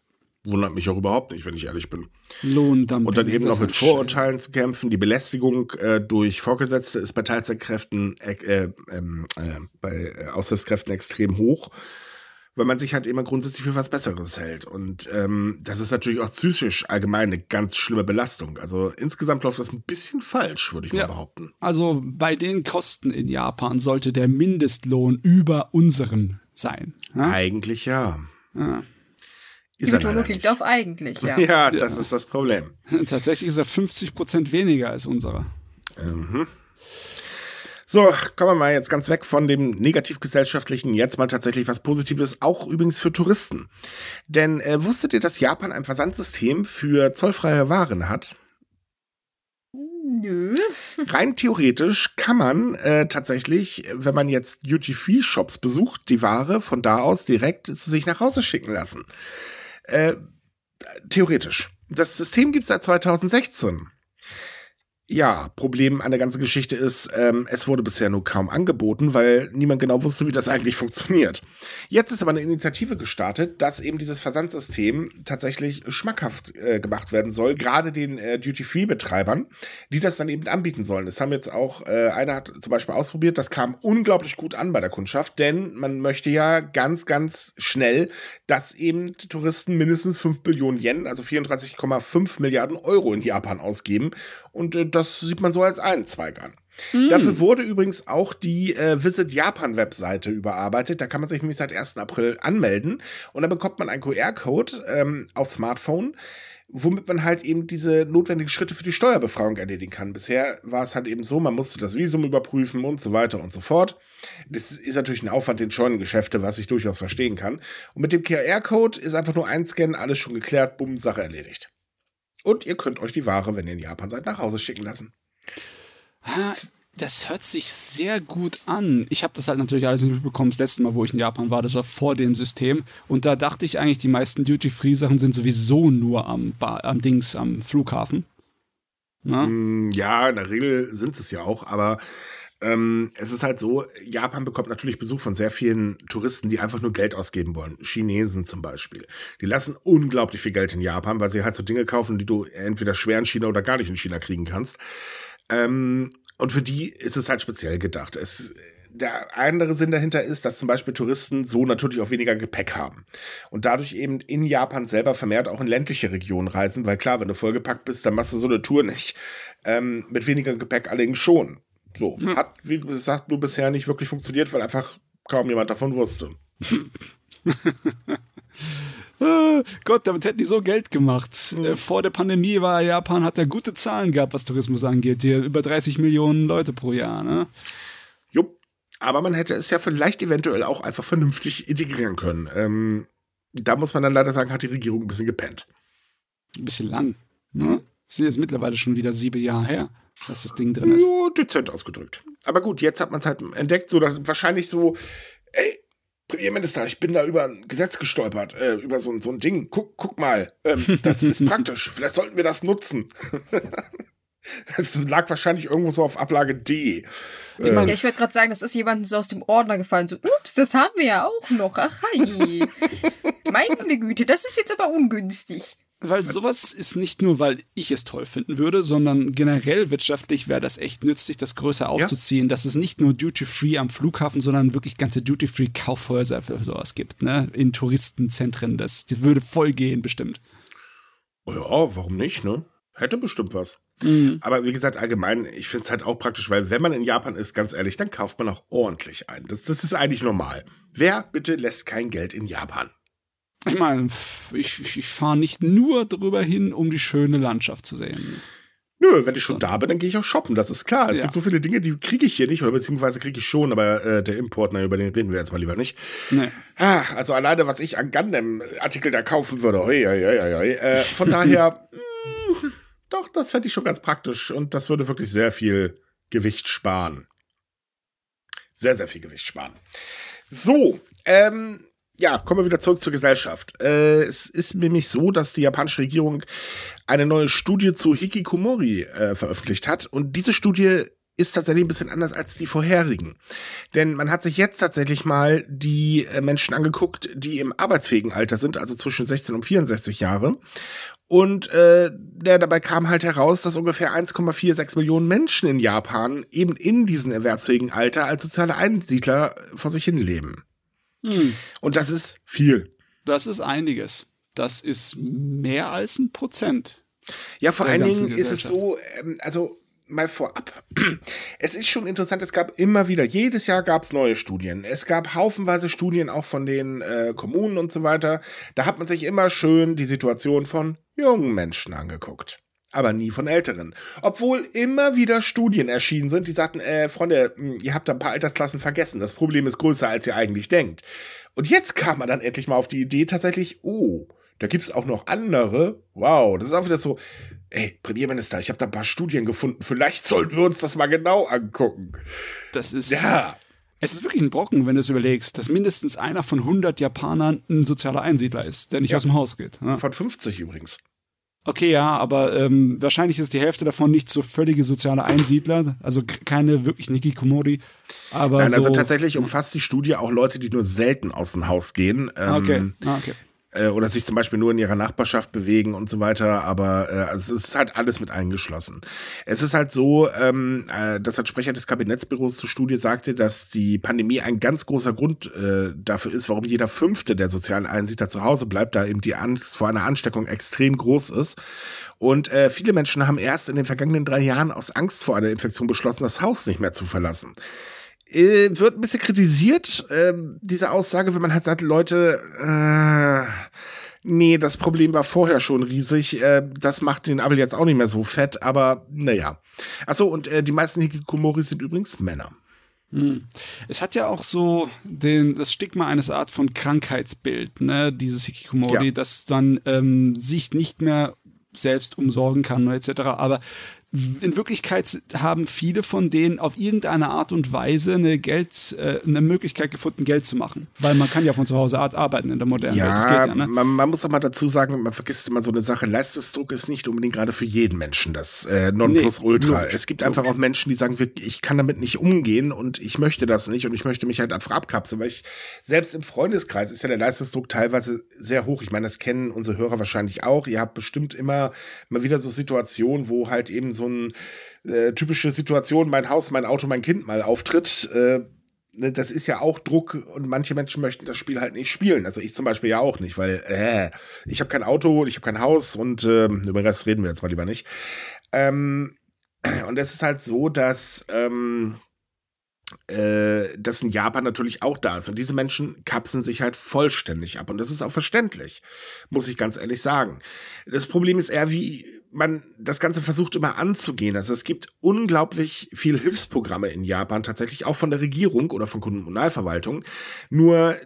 wundert mich auch überhaupt nicht, wenn ich ehrlich bin. Lohndumping. Und dann eben noch mit Vorurteilen schön. zu kämpfen. Die Belästigung äh, durch Vorgesetzte ist bei Teilzeitkräften, äh, äh, ähm, äh bei äh, Aushilfskräften extrem hoch, weil man sich halt immer grundsätzlich für was Besseres hält. Und ähm, das ist natürlich auch psychisch allgemein eine ganz schlimme Belastung. Also insgesamt läuft das ein bisschen falsch, würde ich ja. mal behaupten. Also bei den Kosten in Japan sollte der Mindestlohn über unserem sein. Ja? Eigentlich ja. ja. Ist Die Betonung liegt auf eigentlich, ja. ja, das ja. ist das Problem. Tatsächlich ist er 50 Prozent weniger als unserer. Mhm. So, kommen wir mal jetzt ganz weg von dem negativgesellschaftlichen, jetzt mal tatsächlich was Positives, auch übrigens für Touristen. Denn äh, wusstet ihr, dass Japan ein Versandsystem für zollfreie Waren hat? Nö. Rein theoretisch kann man äh, tatsächlich, wenn man jetzt Duty-Free-Shops besucht, die Ware von da aus direkt zu sich nach Hause schicken lassen. Äh, theoretisch. Das System gibt es seit 2016. Ja, Problem an der ganzen Geschichte ist, ähm, es wurde bisher nur kaum angeboten, weil niemand genau wusste, wie das eigentlich funktioniert. Jetzt ist aber eine Initiative gestartet, dass eben dieses Versandsystem tatsächlich schmackhaft äh, gemacht werden soll, gerade den äh, Duty-Free-Betreibern, die das dann eben anbieten sollen. Das haben jetzt auch, äh, einer hat zum Beispiel ausprobiert, das kam unglaublich gut an bei der Kundschaft, denn man möchte ja ganz, ganz schnell, dass eben Touristen mindestens 5 Billionen Yen, also 34,5 Milliarden Euro in Japan ausgeben und äh, das sieht man so als einen Zweig an. Mm. Dafür wurde übrigens auch die äh, Visit Japan Webseite überarbeitet. Da kann man sich nämlich seit 1. April anmelden und dann bekommt man einen QR-Code ähm, auf Smartphone, womit man halt eben diese notwendigen Schritte für die Steuerbefreiung erledigen kann. Bisher war es halt eben so, man musste das Visum überprüfen und so weiter und so fort. Das ist natürlich ein Aufwand in Scheunengeschäfte, was ich durchaus verstehen kann. Und mit dem QR-Code ist einfach nur ein Scan, alles schon geklärt, bumm, Sache erledigt. Und ihr könnt euch die Ware, wenn ihr in Japan seid, nach Hause schicken lassen. Das hört sich sehr gut an. Ich habe das halt natürlich alles nicht mitbekommen. Das letzte Mal, wo ich in Japan war, das war vor dem System. Und da dachte ich eigentlich, die meisten Duty-Free-Sachen sind sowieso nur am, am Dings, am Flughafen. Na? Mm, ja, in der Regel sind es ja auch, aber ähm, es ist halt so, Japan bekommt natürlich Besuch von sehr vielen Touristen, die einfach nur Geld ausgeben wollen. Chinesen zum Beispiel. Die lassen unglaublich viel Geld in Japan, weil sie halt so Dinge kaufen, die du entweder schwer in China oder gar nicht in China kriegen kannst. Ähm, und für die ist es halt speziell gedacht. Es, der andere Sinn dahinter ist, dass zum Beispiel Touristen so natürlich auch weniger Gepäck haben. Und dadurch eben in Japan selber vermehrt auch in ländliche Regionen reisen, weil klar, wenn du vollgepackt bist, dann machst du so eine Tour nicht. Ähm, mit weniger Gepäck allerdings schon. So, hm. hat, wie gesagt, nur bisher nicht wirklich funktioniert, weil einfach kaum jemand davon wusste. Ah, Gott, damit hätten die so Geld gemacht. Mhm. Vor der Pandemie war Japan, hat er gute Zahlen gehabt, was Tourismus angeht. Hier über 30 Millionen Leute pro Jahr, ne? Jupp. Aber man hätte es ja vielleicht eventuell auch einfach vernünftig integrieren können. Ähm, da muss man dann leider sagen, hat die Regierung ein bisschen gepennt. Ein bisschen lang, ne? Das ist jetzt mittlerweile schon wieder sieben Jahre her dass das Ding drin ist. Ja, dezent ausgedrückt. Aber gut, jetzt hat man es halt entdeckt, so dass wahrscheinlich so, ey, Premierminister, ich bin da über ein Gesetz gestolpert, äh, über so, so ein Ding. Guck, guck mal, ähm, das ist praktisch. Vielleicht sollten wir das nutzen. Das lag wahrscheinlich irgendwo so auf Ablage D. Ich, mein, ja, ich würde gerade sagen, das ist jemandem so aus dem Ordner gefallen. So, ups, das haben wir ja auch noch. Ach, hi. Meine Güte, das ist jetzt aber ungünstig. Weil sowas ist nicht nur, weil ich es toll finden würde, sondern generell wirtschaftlich wäre das echt nützlich, das größer aufzuziehen, ja. dass es nicht nur Duty-Free am Flughafen, sondern wirklich ganze Duty-Free-Kaufhäuser für sowas gibt, ne? In Touristenzentren. Das, das würde voll gehen, bestimmt. Ja, warum nicht, ne? Hätte bestimmt was. Mhm. Aber wie gesagt, allgemein, ich finde es halt auch praktisch, weil wenn man in Japan ist, ganz ehrlich, dann kauft man auch ordentlich ein. Das, das ist eigentlich normal. Wer bitte lässt kein Geld in Japan? Ich meine, ich, ich fahre nicht nur drüber hin, um die schöne Landschaft zu sehen. Nö, wenn ich schon da bin, dann gehe ich auch shoppen, das ist klar. Es ja. gibt so viele Dinge, die kriege ich hier nicht, oder beziehungsweise kriege ich schon, aber äh, der Import, na, über den reden wir jetzt mal lieber nicht. Nee. Ach, also alleine, was ich an Gundam-Artikel da kaufen würde, oi, oi, oi, oi. Äh, von daher, mh, hm, doch, das fände ich schon ganz praktisch und das würde wirklich sehr viel Gewicht sparen. Sehr, sehr viel Gewicht sparen. So, ähm, ja, kommen wir wieder zurück zur Gesellschaft. Äh, es ist nämlich so, dass die japanische Regierung eine neue Studie zu Hikikomori äh, veröffentlicht hat. Und diese Studie ist tatsächlich ein bisschen anders als die vorherigen. Denn man hat sich jetzt tatsächlich mal die äh, Menschen angeguckt, die im arbeitsfähigen Alter sind, also zwischen 16 und 64 Jahre. Und äh, der, dabei kam halt heraus, dass ungefähr 1,46 Millionen Menschen in Japan eben in diesem erwerbsfähigen Alter als soziale Einsiedler vor sich hin leben. Hm. Und das ist viel. Das ist einiges. Das ist mehr als ein Prozent. Ja, vor allen Dingen ist es so, ähm, also mal vorab. Es ist schon interessant, es gab immer wieder, jedes Jahr gab es neue Studien. Es gab haufenweise Studien auch von den äh, Kommunen und so weiter. Da hat man sich immer schön die Situation von jungen Menschen angeguckt aber nie von Älteren. Obwohl immer wieder Studien erschienen sind, die sagten, äh, Freunde, hm, ihr habt da ein paar Altersklassen vergessen. Das Problem ist größer, als ihr eigentlich denkt. Und jetzt kam man dann endlich mal auf die Idee, tatsächlich, oh, da gibt es auch noch andere. Wow, das ist auch wieder so, ey, Premierminister, ich habe da ein paar Studien gefunden. Vielleicht sollten wir uns das mal genau angucken. Das ist. Ja. Es ist wirklich ein Brocken, wenn du es überlegst, dass mindestens einer von 100 Japanern ein sozialer Einsiedler ist, der nicht ja. aus dem Haus geht. Ne? Von 50 übrigens. Okay, ja, aber ähm, wahrscheinlich ist die Hälfte davon nicht so völlige soziale Einsiedler, also keine wirklich Nikikomori. Aber Nein, so, also tatsächlich umfasst die Studie auch Leute, die nur selten aus dem Haus gehen. Ähm, Okay, ah, okay. Äh, oder sich zum Beispiel nur in ihrer Nachbarschaft bewegen und so weiter, aber äh, also es ist halt alles mit eingeschlossen. Es ist halt so, ähm, äh, dass ein Sprecher des Kabinettsbüros zur Studie sagte, dass die Pandemie ein ganz großer Grund äh, dafür ist, warum jeder Fünfte der sozialen Einsiedler zu Hause bleibt, da eben die Angst vor einer Ansteckung extrem groß ist. Und äh, viele Menschen haben erst in den vergangenen drei Jahren aus Angst vor einer Infektion beschlossen, das Haus nicht mehr zu verlassen äh, wird ein bisschen kritisiert, ähm, diese Aussage, wenn man halt sagt, Leute, äh, nee, das Problem war vorher schon riesig, äh, das macht den Abel jetzt auch nicht mehr so fett, aber naja. Achso, und äh, die meisten Hikikomori sind übrigens Männer. Hm. Es hat ja auch so den, das Stigma eines Art von Krankheitsbild, ne, dieses Hikikomori, Ja. das dann ähm, sich nicht mehr selbst umsorgen kann etc. Aber in Wirklichkeit haben viele von denen auf irgendeine Art und Weise eine Geld, äh, eine Möglichkeit gefunden, Geld zu machen. Weil man kann ja von zu Hause Art arbeiten in der modernen Welt. Das geht Ja, ja, ne? man, man muss auch mal dazu sagen, man vergisst immer so eine Sache, Leistungsdruck ist nicht unbedingt gerade für jeden Menschen das äh, Nonplusultra. logisch, es gibt einfach auch Menschen, die sagen, ich kann damit nicht umgehen und ich möchte das nicht und ich möchte mich halt einfach abkapseln, weil ich selbst im Freundeskreis ist ja der Leistungsdruck teilweise sehr hoch. Ich meine, das kennen unsere Hörer wahrscheinlich auch. Ihr habt bestimmt immer mal wieder so Situationen, wo halt eben so ein äh, typische Situation, mein Haus, mein Auto, mein Kind mal auftritt. Äh, ne, das ist ja auch Druck und manche Menschen möchten das Spiel halt nicht spielen. Also ich zum Beispiel ja auch nicht, weil äh, ich habe kein Auto, ich habe kein Haus und äh, über den Rest reden wir jetzt mal lieber nicht. Ähm, und es ist halt so, dass ähm, äh, das in Japan natürlich auch da ist. Und diese Menschen kapseln sich halt vollständig ab. Und das ist auch verständlich, muss ich ganz ehrlich sagen. Das Problem ist eher, wie man das Ganze versucht immer anzugehen. Also es gibt unglaublich viel Hilfsprogramme in Japan, tatsächlich auch von der Regierung oder von Kommunalverwaltung. Nur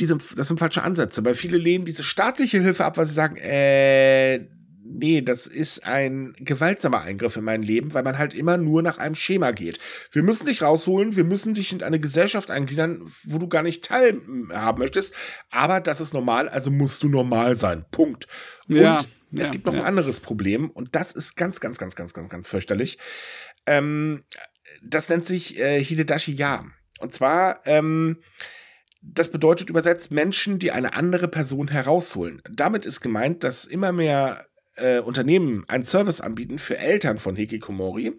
diese, das sind falsche Ansätze, weil viele lehnen diese staatliche Hilfe ab, weil sie sagen, äh, nee, das ist ein gewaltsamer Eingriff in mein Leben, weil man halt immer nur nach einem Schema geht. Wir müssen dich rausholen, wir müssen dich in eine Gesellschaft eingliedern, wo du gar nicht teilhaben möchtest, aber das ist normal, also musst du normal sein. Punkt. Ja, Und es ja, gibt noch ja. ein anderes Problem und das ist ganz, ganz, ganz, ganz, ganz, ganz fürchterlich. Ähm, das nennt sich äh, Hidedashi Ya. Und zwar, ähm, das bedeutet übersetzt Menschen, die eine andere Person herausholen. Damit ist gemeint, dass immer mehr äh, Unternehmen einen Service anbieten für Eltern von Hikikomori,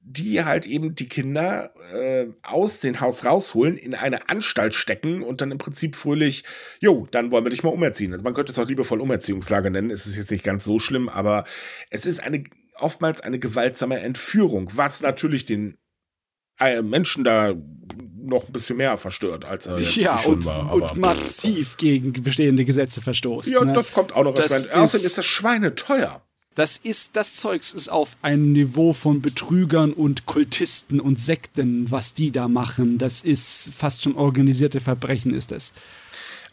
die halt eben die Kinder äh, aus dem Haus rausholen, in eine Anstalt stecken und dann im Prinzip fröhlich, jo, dann wollen wir dich mal umerziehen. Also man könnte es auch liebevoll Umerziehungslager nennen, es ist jetzt nicht ganz so schlimm, aber es ist eine oftmals eine gewaltsame Entführung, was natürlich den äh, Menschen da noch ein bisschen mehr verstört, als er jetzt Ja, schon und, war. und aber- massiv gegen bestehende Gesetze verstoßen. Ja, ne? das kommt auch noch. Das Außerdem ist- das Schweine teuer. Das ist, das Zeugs ist auf einem Niveau von Betrügern und Kultisten und Sekten, was die da machen. Das ist fast schon organisierte Verbrechen, ist es.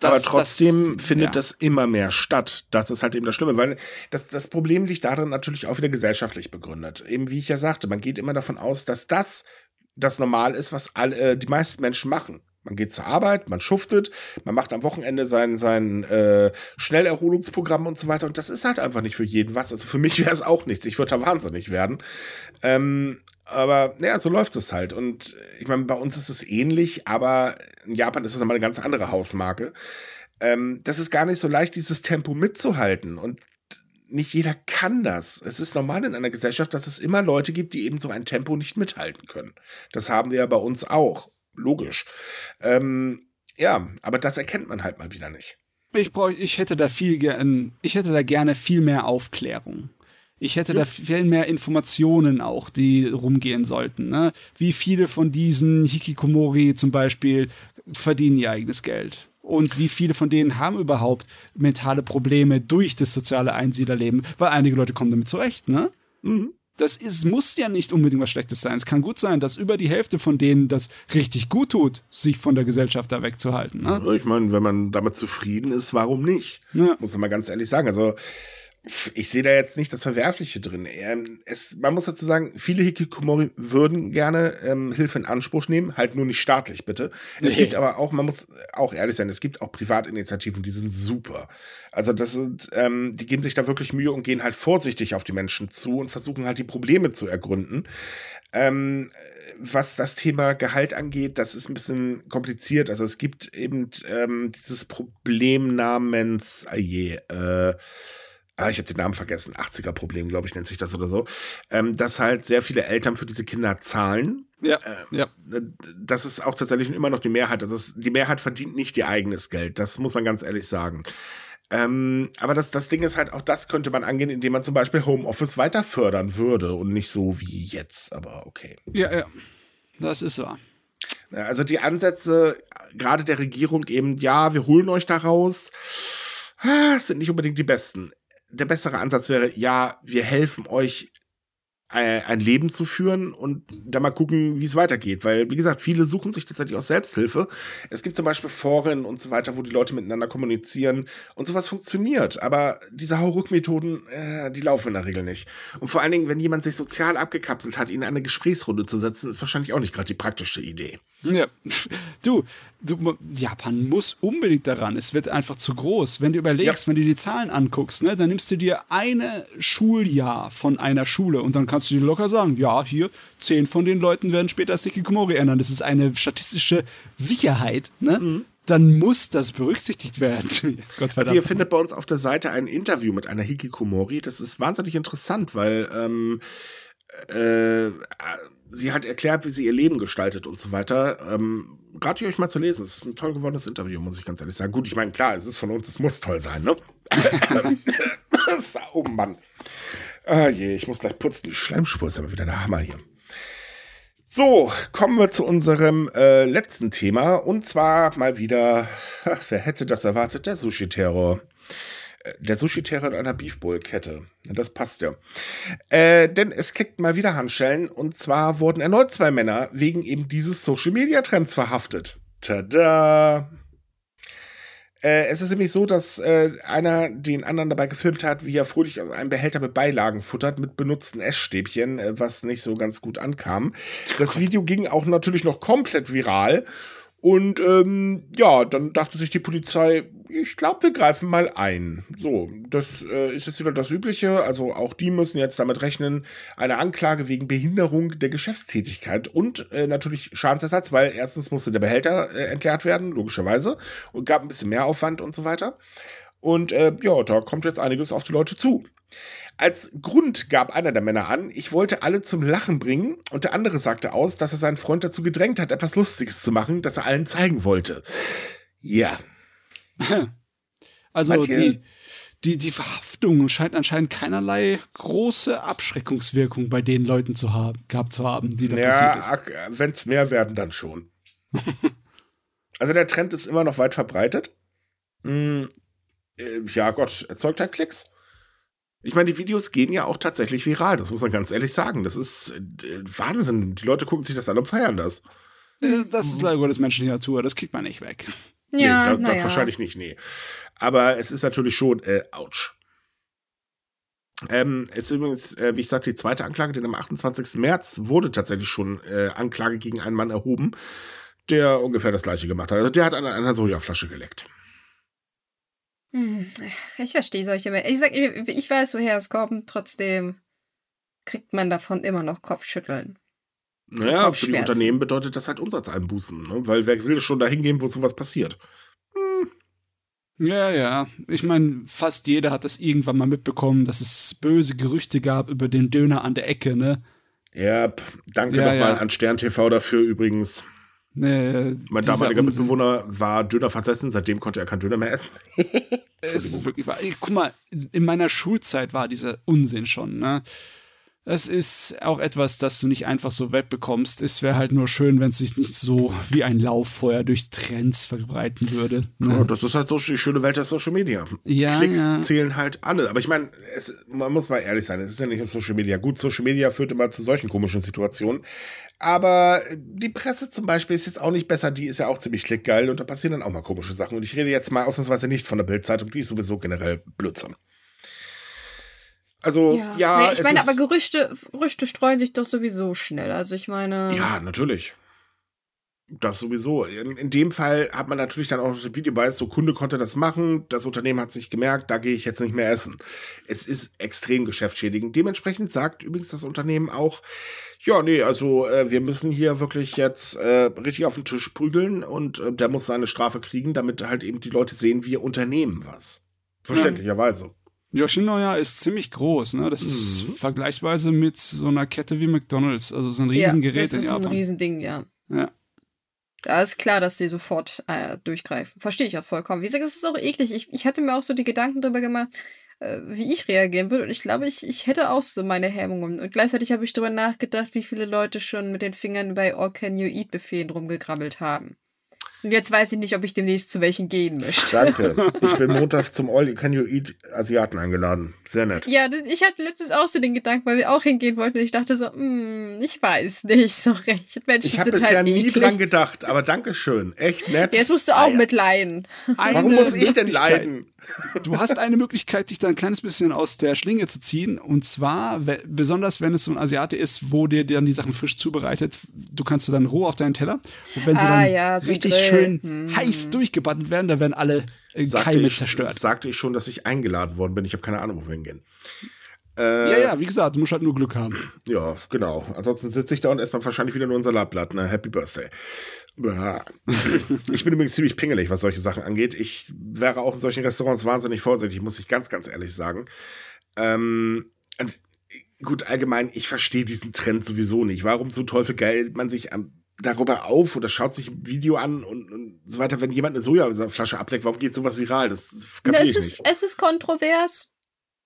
Aber Das- trotzdem das- findet ja. das immer mehr statt. Das ist halt eben das Schlimme, weil das, das Problem liegt darin natürlich auch wieder gesellschaftlich begründet. Eben wie ich ja sagte, man geht immer davon aus, dass das das normal ist, was alle, äh, die meisten Menschen machen. Man geht zur Arbeit, man schuftet, man macht am Wochenende sein, sein äh, Schnellerholungsprogramm und so weiter. Und das ist halt einfach nicht für jeden was. Also für mich wäre es auch nichts. Ich würde da wahnsinnig werden. Ähm, aber ja, so läuft es halt. Und äh, ich meine, bei uns ist es ähnlich, aber in Japan ist es nochmal eine ganz andere Hausmarke. Ähm, das ist gar nicht so leicht, dieses Tempo mitzuhalten. Und nicht jeder kann das. Es ist normal in einer Gesellschaft, dass es immer Leute gibt, die eben so ein Tempo nicht mithalten können. Das haben wir ja bei uns auch. Logisch. Ähm, ja, aber das erkennt man halt mal wieder nicht. Ich, brauch, ich hätte da viel gern, ich hätte da gerne viel mehr Aufklärung. Ich hätte da viel mehr Informationen auch, die rumgehen sollten. Ne? Wie viele von diesen Hikikomori zum Beispiel verdienen ihr eigenes Geld? Und wie viele von denen haben überhaupt mentale Probleme durch das soziale Einsiedlerleben? Weil einige Leute kommen damit zurecht, ne? Mhm. Das ist, muss ja nicht unbedingt was Schlechtes sein. Es kann gut sein, dass über die Hälfte von denen das richtig gut tut, sich von der Gesellschaft da wegzuhalten. Ne? Ich meine, wenn man damit zufrieden ist, warum nicht? Ja. Muss man mal ganz ehrlich sagen. Also, ich sehe da jetzt nicht das Verwerfliche drin. Ähm, es, man muss dazu sagen, viele Hikikomori würden gerne ähm, Hilfe in Anspruch nehmen, halt nur nicht staatlich, bitte. Es gibt aber auch, man muss auch ehrlich sein, es gibt auch Privatinitiativen, die sind super. Also das sind, ähm, die geben sich da wirklich Mühe und gehen halt vorsichtig auf die Menschen zu und versuchen halt die Probleme zu ergründen. Ähm, was das Thema Gehalt angeht, das ist ein bisschen kompliziert. Also es gibt eben ähm, dieses Problem namens, ah je, äh, ah, ich habe den Namen vergessen, 80er-Problem, glaube ich, nennt sich das oder so, ähm, dass halt sehr viele Eltern für diese Kinder zahlen. Ja, ähm, ja. Das ist auch tatsächlich immer noch die Mehrheit. Also es, die Mehrheit verdient nicht ihr eigenes Geld. Das muss man ganz ehrlich sagen. Ähm, aber das, das Ding ist halt, auch das könnte man angehen, indem man zum Beispiel Homeoffice weiter fördern würde und nicht so wie jetzt, aber okay. Ja, ja. Das ist wahr. Also die Ansätze gerade der Regierung eben, ja, wir holen euch da raus, ah, sind nicht unbedingt die besten. Der bessere Ansatz wäre, ja, wir helfen euch äh, ein Leben zu führen und dann mal gucken, wie es weitergeht. Weil, wie gesagt, viele suchen sich tatsächlich auch Selbsthilfe. Es gibt zum Beispiel Foren und so weiter, wo die Leute miteinander kommunizieren und sowas funktioniert. Aber diese Hauruck-Methoden, äh, die laufen in der Regel nicht. Und vor allen Dingen, wenn jemand sich sozial abgekapselt hat, ihn in eine Gesprächsrunde zu setzen, ist wahrscheinlich auch nicht gerade die praktische Idee. Ja, du, du, Japan muss unbedingt daran. Es wird einfach zu groß. Wenn du überlegst, ja. wenn du die Zahlen anguckst, ne, dann nimmst du dir eine Schuljahr von einer Schule und dann kannst du dir locker sagen, ja, hier, zehn von den Leuten werden später das Hikikomori ändern. Das ist eine statistische Sicherheit, ne? Mhm. Dann muss das berücksichtigt werden. Gott also ihr findet bei uns auf der Seite ein Interview mit einer Hikikomori. Das ist wahnsinnig interessant, weil ähm, äh, sie hat erklärt, wie sie ihr Leben gestaltet und so weiter. Ähm, rate ich euch mal zu lesen. Es ist ein toll geworden Interview, muss ich ganz ehrlich sagen. Gut, ich meine, klar, es ist von uns, es muss toll sein, ne? oh Mann. Ah je, ich muss gleich putzen. Die Schleimspur ist aber wieder der Hammer hier. So, kommen wir zu unserem äh, letzten Thema. Und zwar mal wieder, ach, wer hätte das erwartet? Der Sushi-Terror der Sushi-Terror in einer Beefbowl-Kette. Das passt ja. Äh, denn es klickt mal wieder Handschellen und zwar wurden erneut zwei Männer wegen eben dieses Social-Media-Trends verhaftet. Tada! Äh, es ist nämlich so, dass äh, einer den anderen dabei gefilmt hat, wie er fröhlich aus einem Behälter mit Beilagen futtert, mit benutzten Essstäbchen, äh, was nicht so ganz gut ankam. Das Video ging auch natürlich noch komplett viral. Und ähm, ja, dann dachte sich die Polizei, ich glaube, wir greifen mal ein. So, das äh, ist jetzt wieder das Übliche. Also auch die müssen jetzt damit rechnen, eine Anklage wegen Behinderung der Geschäftstätigkeit und äh, natürlich Schadensersatz, weil erstens musste der Behälter äh, entleert werden, logischerweise, und gab ein bisschen mehr Aufwand und so weiter. Und äh, ja, da kommt jetzt einiges auf die Leute zu. Als Grund gab einer der Männer an, ich wollte alle zum Lachen bringen und der andere sagte aus, dass er seinen Freund dazu gedrängt hat, etwas Lustiges zu machen, das er allen zeigen wollte. Ja. Also die, die, die Verhaftung scheint anscheinend keinerlei große Abschreckungswirkung bei den Leuten zu haben, gehabt zu haben, die da ja, passiert ist. Wenn es mehr werden, dann schon. also der Trend ist immer noch weit verbreitet. Hm, äh, ja Gott, erzeugt er Klicks? Ich meine, die Videos gehen ja auch tatsächlich viral, das muss man ganz ehrlich sagen. Das ist äh, Wahnsinn. Die Leute gucken sich das an und feiern das. Äh, das ist leider Gottes menschliche Natur, das kriegt man nicht weg. Ja, nee, da, das ja. wahrscheinlich nicht, nee. Aber es ist natürlich schon, äh, ouch. Ähm, es ist übrigens, äh, wie ich sagte, die zweite Anklage, denn am 28. März wurde tatsächlich schon äh, Anklage gegen einen Mann erhoben, der ungefähr das gleiche gemacht hat. Also der hat an einer Sojaflasche geleckt. Hm, ich verstehe solche Menschen. Ich, sag, ich weiß, woher es kommt, trotzdem kriegt man davon immer noch Kopfschütteln. Naja, für die Unternehmen bedeutet das halt Umsatzeinbußen, ne? weil wer will schon dahin gehen, wo sowas passiert? Hm. Ja, ja. Ich meine, fast jeder hat das irgendwann mal mitbekommen, dass es böse Gerüchte gab über den Döner an der Ecke, ne? Ja, danke ja, nochmal ja. an Stern TV dafür übrigens. Nee, mein damaliger Mitbewohner war Döner versessen, seitdem konnte er kein Döner mehr essen. es ist wirklich wahr. Guck mal, in meiner Schulzeit war dieser Unsinn schon, ne? Es ist auch etwas, das du nicht einfach so wegbekommst. Es wäre halt nur schön, wenn es sich nicht so wie ein Lauffeuer durch Trends verbreiten würde. Ne? Ja, das ist halt so die schöne Welt der Social Media. Ja, Klicks ja. zählen halt alle. Aber ich meine, man muss mal ehrlich sein, es ist ja nicht Social Media. Gut, Social Media führt immer zu solchen komischen Situationen. Aber die Presse zum Beispiel ist jetzt auch nicht besser, die ist ja auch ziemlich klickgeil und da passieren dann auch mal komische Sachen. Und ich rede jetzt mal ausnahmsweise nicht von der Bildzeitung, die ist sowieso generell Blödsinn. Also, ja. ja nee, ich meine, aber Gerüchte, Gerüchte streuen sich doch sowieso schnell. Also, ich meine. Ja, natürlich. Das sowieso. In, in, dem Fall hat man natürlich dann auch das Video bei, so Kunde konnte das machen, das Unternehmen hat sich gemerkt, da gehe ich jetzt nicht mehr essen. Es ist extrem geschäftsschädigend. Dementsprechend sagt übrigens das Unternehmen auch, ja, nee, also äh, wir müssen hier wirklich jetzt äh, richtig auf den Tisch prügeln und äh, der muss seine Strafe kriegen, damit halt eben die Leute sehen, wir unternehmen was. Verständlicherweise. Yoshinoya ist ziemlich groß, ne? Das ist mhm. vergleichsweise mit so einer Kette wie McDonalds. Also so ein Riesengerät ja, das ist in Japan. ein Riesending, ja. Ja. Da ist klar, dass sie sofort äh, durchgreifen. Verstehe ich auch vollkommen. Wie gesagt, es ist auch eklig. Ich, ich hatte mir auch so die Gedanken darüber gemacht, äh, wie ich reagieren würde. Und ich glaube, ich, ich hätte auch so meine Hemmungen. Und gleichzeitig habe ich darüber nachgedacht, wie viele Leute schon mit den Fingern bei All Can You Eat Befehlen rumgegrabbelt haben. Und jetzt weiß ich nicht, ob ich demnächst zu welchen gehen möchte. Danke. Ich bin Montag zum All Can You Eat Asiaten eingeladen. Sehr nett. Ja, das, ich hatte letztens auch so den Gedanken, weil wir auch hingehen wollten. Und ich dachte so, mm, ich weiß nicht so recht. Menschen ich habe bisher halt nie dran gedacht, aber Dankeschön. Echt nett. Jetzt musst du auch ah, mitleiden. Warum muss ich denn leiden? Du hast eine Möglichkeit, dich da ein kleines bisschen aus der Schlinge zu ziehen. Und zwar, besonders wenn es so ein Asiate ist, wo dir dann die Sachen frisch zubereitet, du kannst du dann roh auf deinen Teller. Und wenn sie ah, dann ja, richtig Grill. schön hm. heiß durchgebattelt werden, da werden alle äh, Keime ich, zerstört. Sagte ich schon, dass ich eingeladen worden bin. Ich habe keine Ahnung, wo wir hingehen. Äh, ja, ja, wie gesagt, du musst halt nur Glück haben. Ja, genau. Ansonsten sitze ich da und erstmal wahrscheinlich wieder nur ein Salatblatt. Ne? Happy Birthday. Ich bin übrigens ziemlich pingelig, was solche Sachen angeht. Ich wäre auch in solchen Restaurants wahnsinnig vorsichtig, muss ich ganz, ganz ehrlich sagen. Ähm, gut, allgemein, ich verstehe diesen Trend sowieso nicht. Warum so Teufel geil man sich am darüber auf oder schaut sich ein Video an und, und so weiter, wenn jemand eine Sojaflasche ableckt, warum geht sowas viral? Das kapiere ich nicht. es ist kontrovers.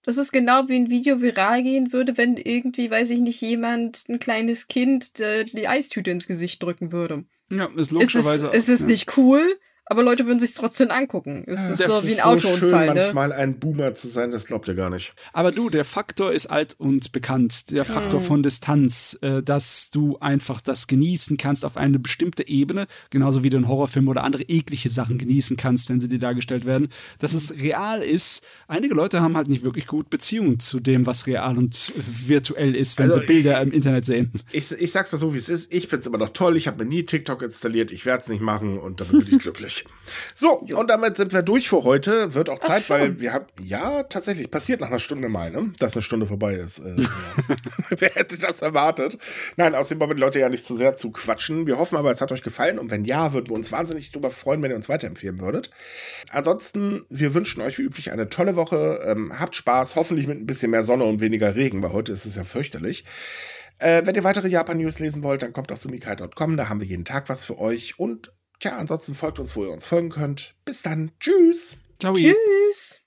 Das ist genau wie ein Video viral gehen würde, wenn irgendwie, weiß ich nicht, jemand ein kleines Kind äh, die Eistüte ins Gesicht drücken würde. Ja, ist logischerweise. Es ist, es ist ja. nicht cool, aber Leute würden sich trotzdem angucken. Es ja, ist so wie ein so Autounfall. Schön, ne? manchmal ein Boomer zu sein, das glaubt ihr gar nicht. Aber du, der Faktor ist alt und bekannt. Der Faktor mhm. von Distanz, äh, dass du einfach das genießen kannst auf eine bestimmte Ebene, genauso wie du einen Horrorfilm oder andere eklige Sachen genießen kannst, wenn sie dir dargestellt werden. Dass es real ist. Einige Leute haben halt nicht wirklich gut Beziehungen zu dem, was real und virtuell ist, wenn also sie Bilder ich, im Internet sehen. Ich, ich sag's mal so, wie es ist. Ich find's immer noch toll. Ich habe mir nie TikTok installiert. Ich werde es nicht machen und damit bin ich glücklich durch. So, jo. und damit sind wir durch für heute. Wird auch Zeit, weil wir haben, ja, tatsächlich, passiert nach einer Stunde mal, ne? Dass eine Stunde vorbei ist. Äh, Wer hätte das erwartet? Nein, außerdem wollen wir die Leute ja nicht zu sehr zu quatschen. Wir hoffen aber, es hat euch gefallen und wenn ja, würden wir uns wahnsinnig darüber freuen, wenn ihr uns weiterempfehlen würdet. Ansonsten, wir wünschen euch wie üblich eine tolle Woche. Ähm, habt Spaß, hoffentlich mit ein bisschen mehr Sonne und weniger Regen, weil heute ist es ja fürchterlich. Äh, wenn ihr weitere Japan-News lesen wollt, dann kommt auf sumikai.com, da haben wir jeden Tag was für euch und Tja, ansonsten folgt uns, wo ihr uns folgen könnt. Bis dann. Tschüss. Ciao. Tschüss.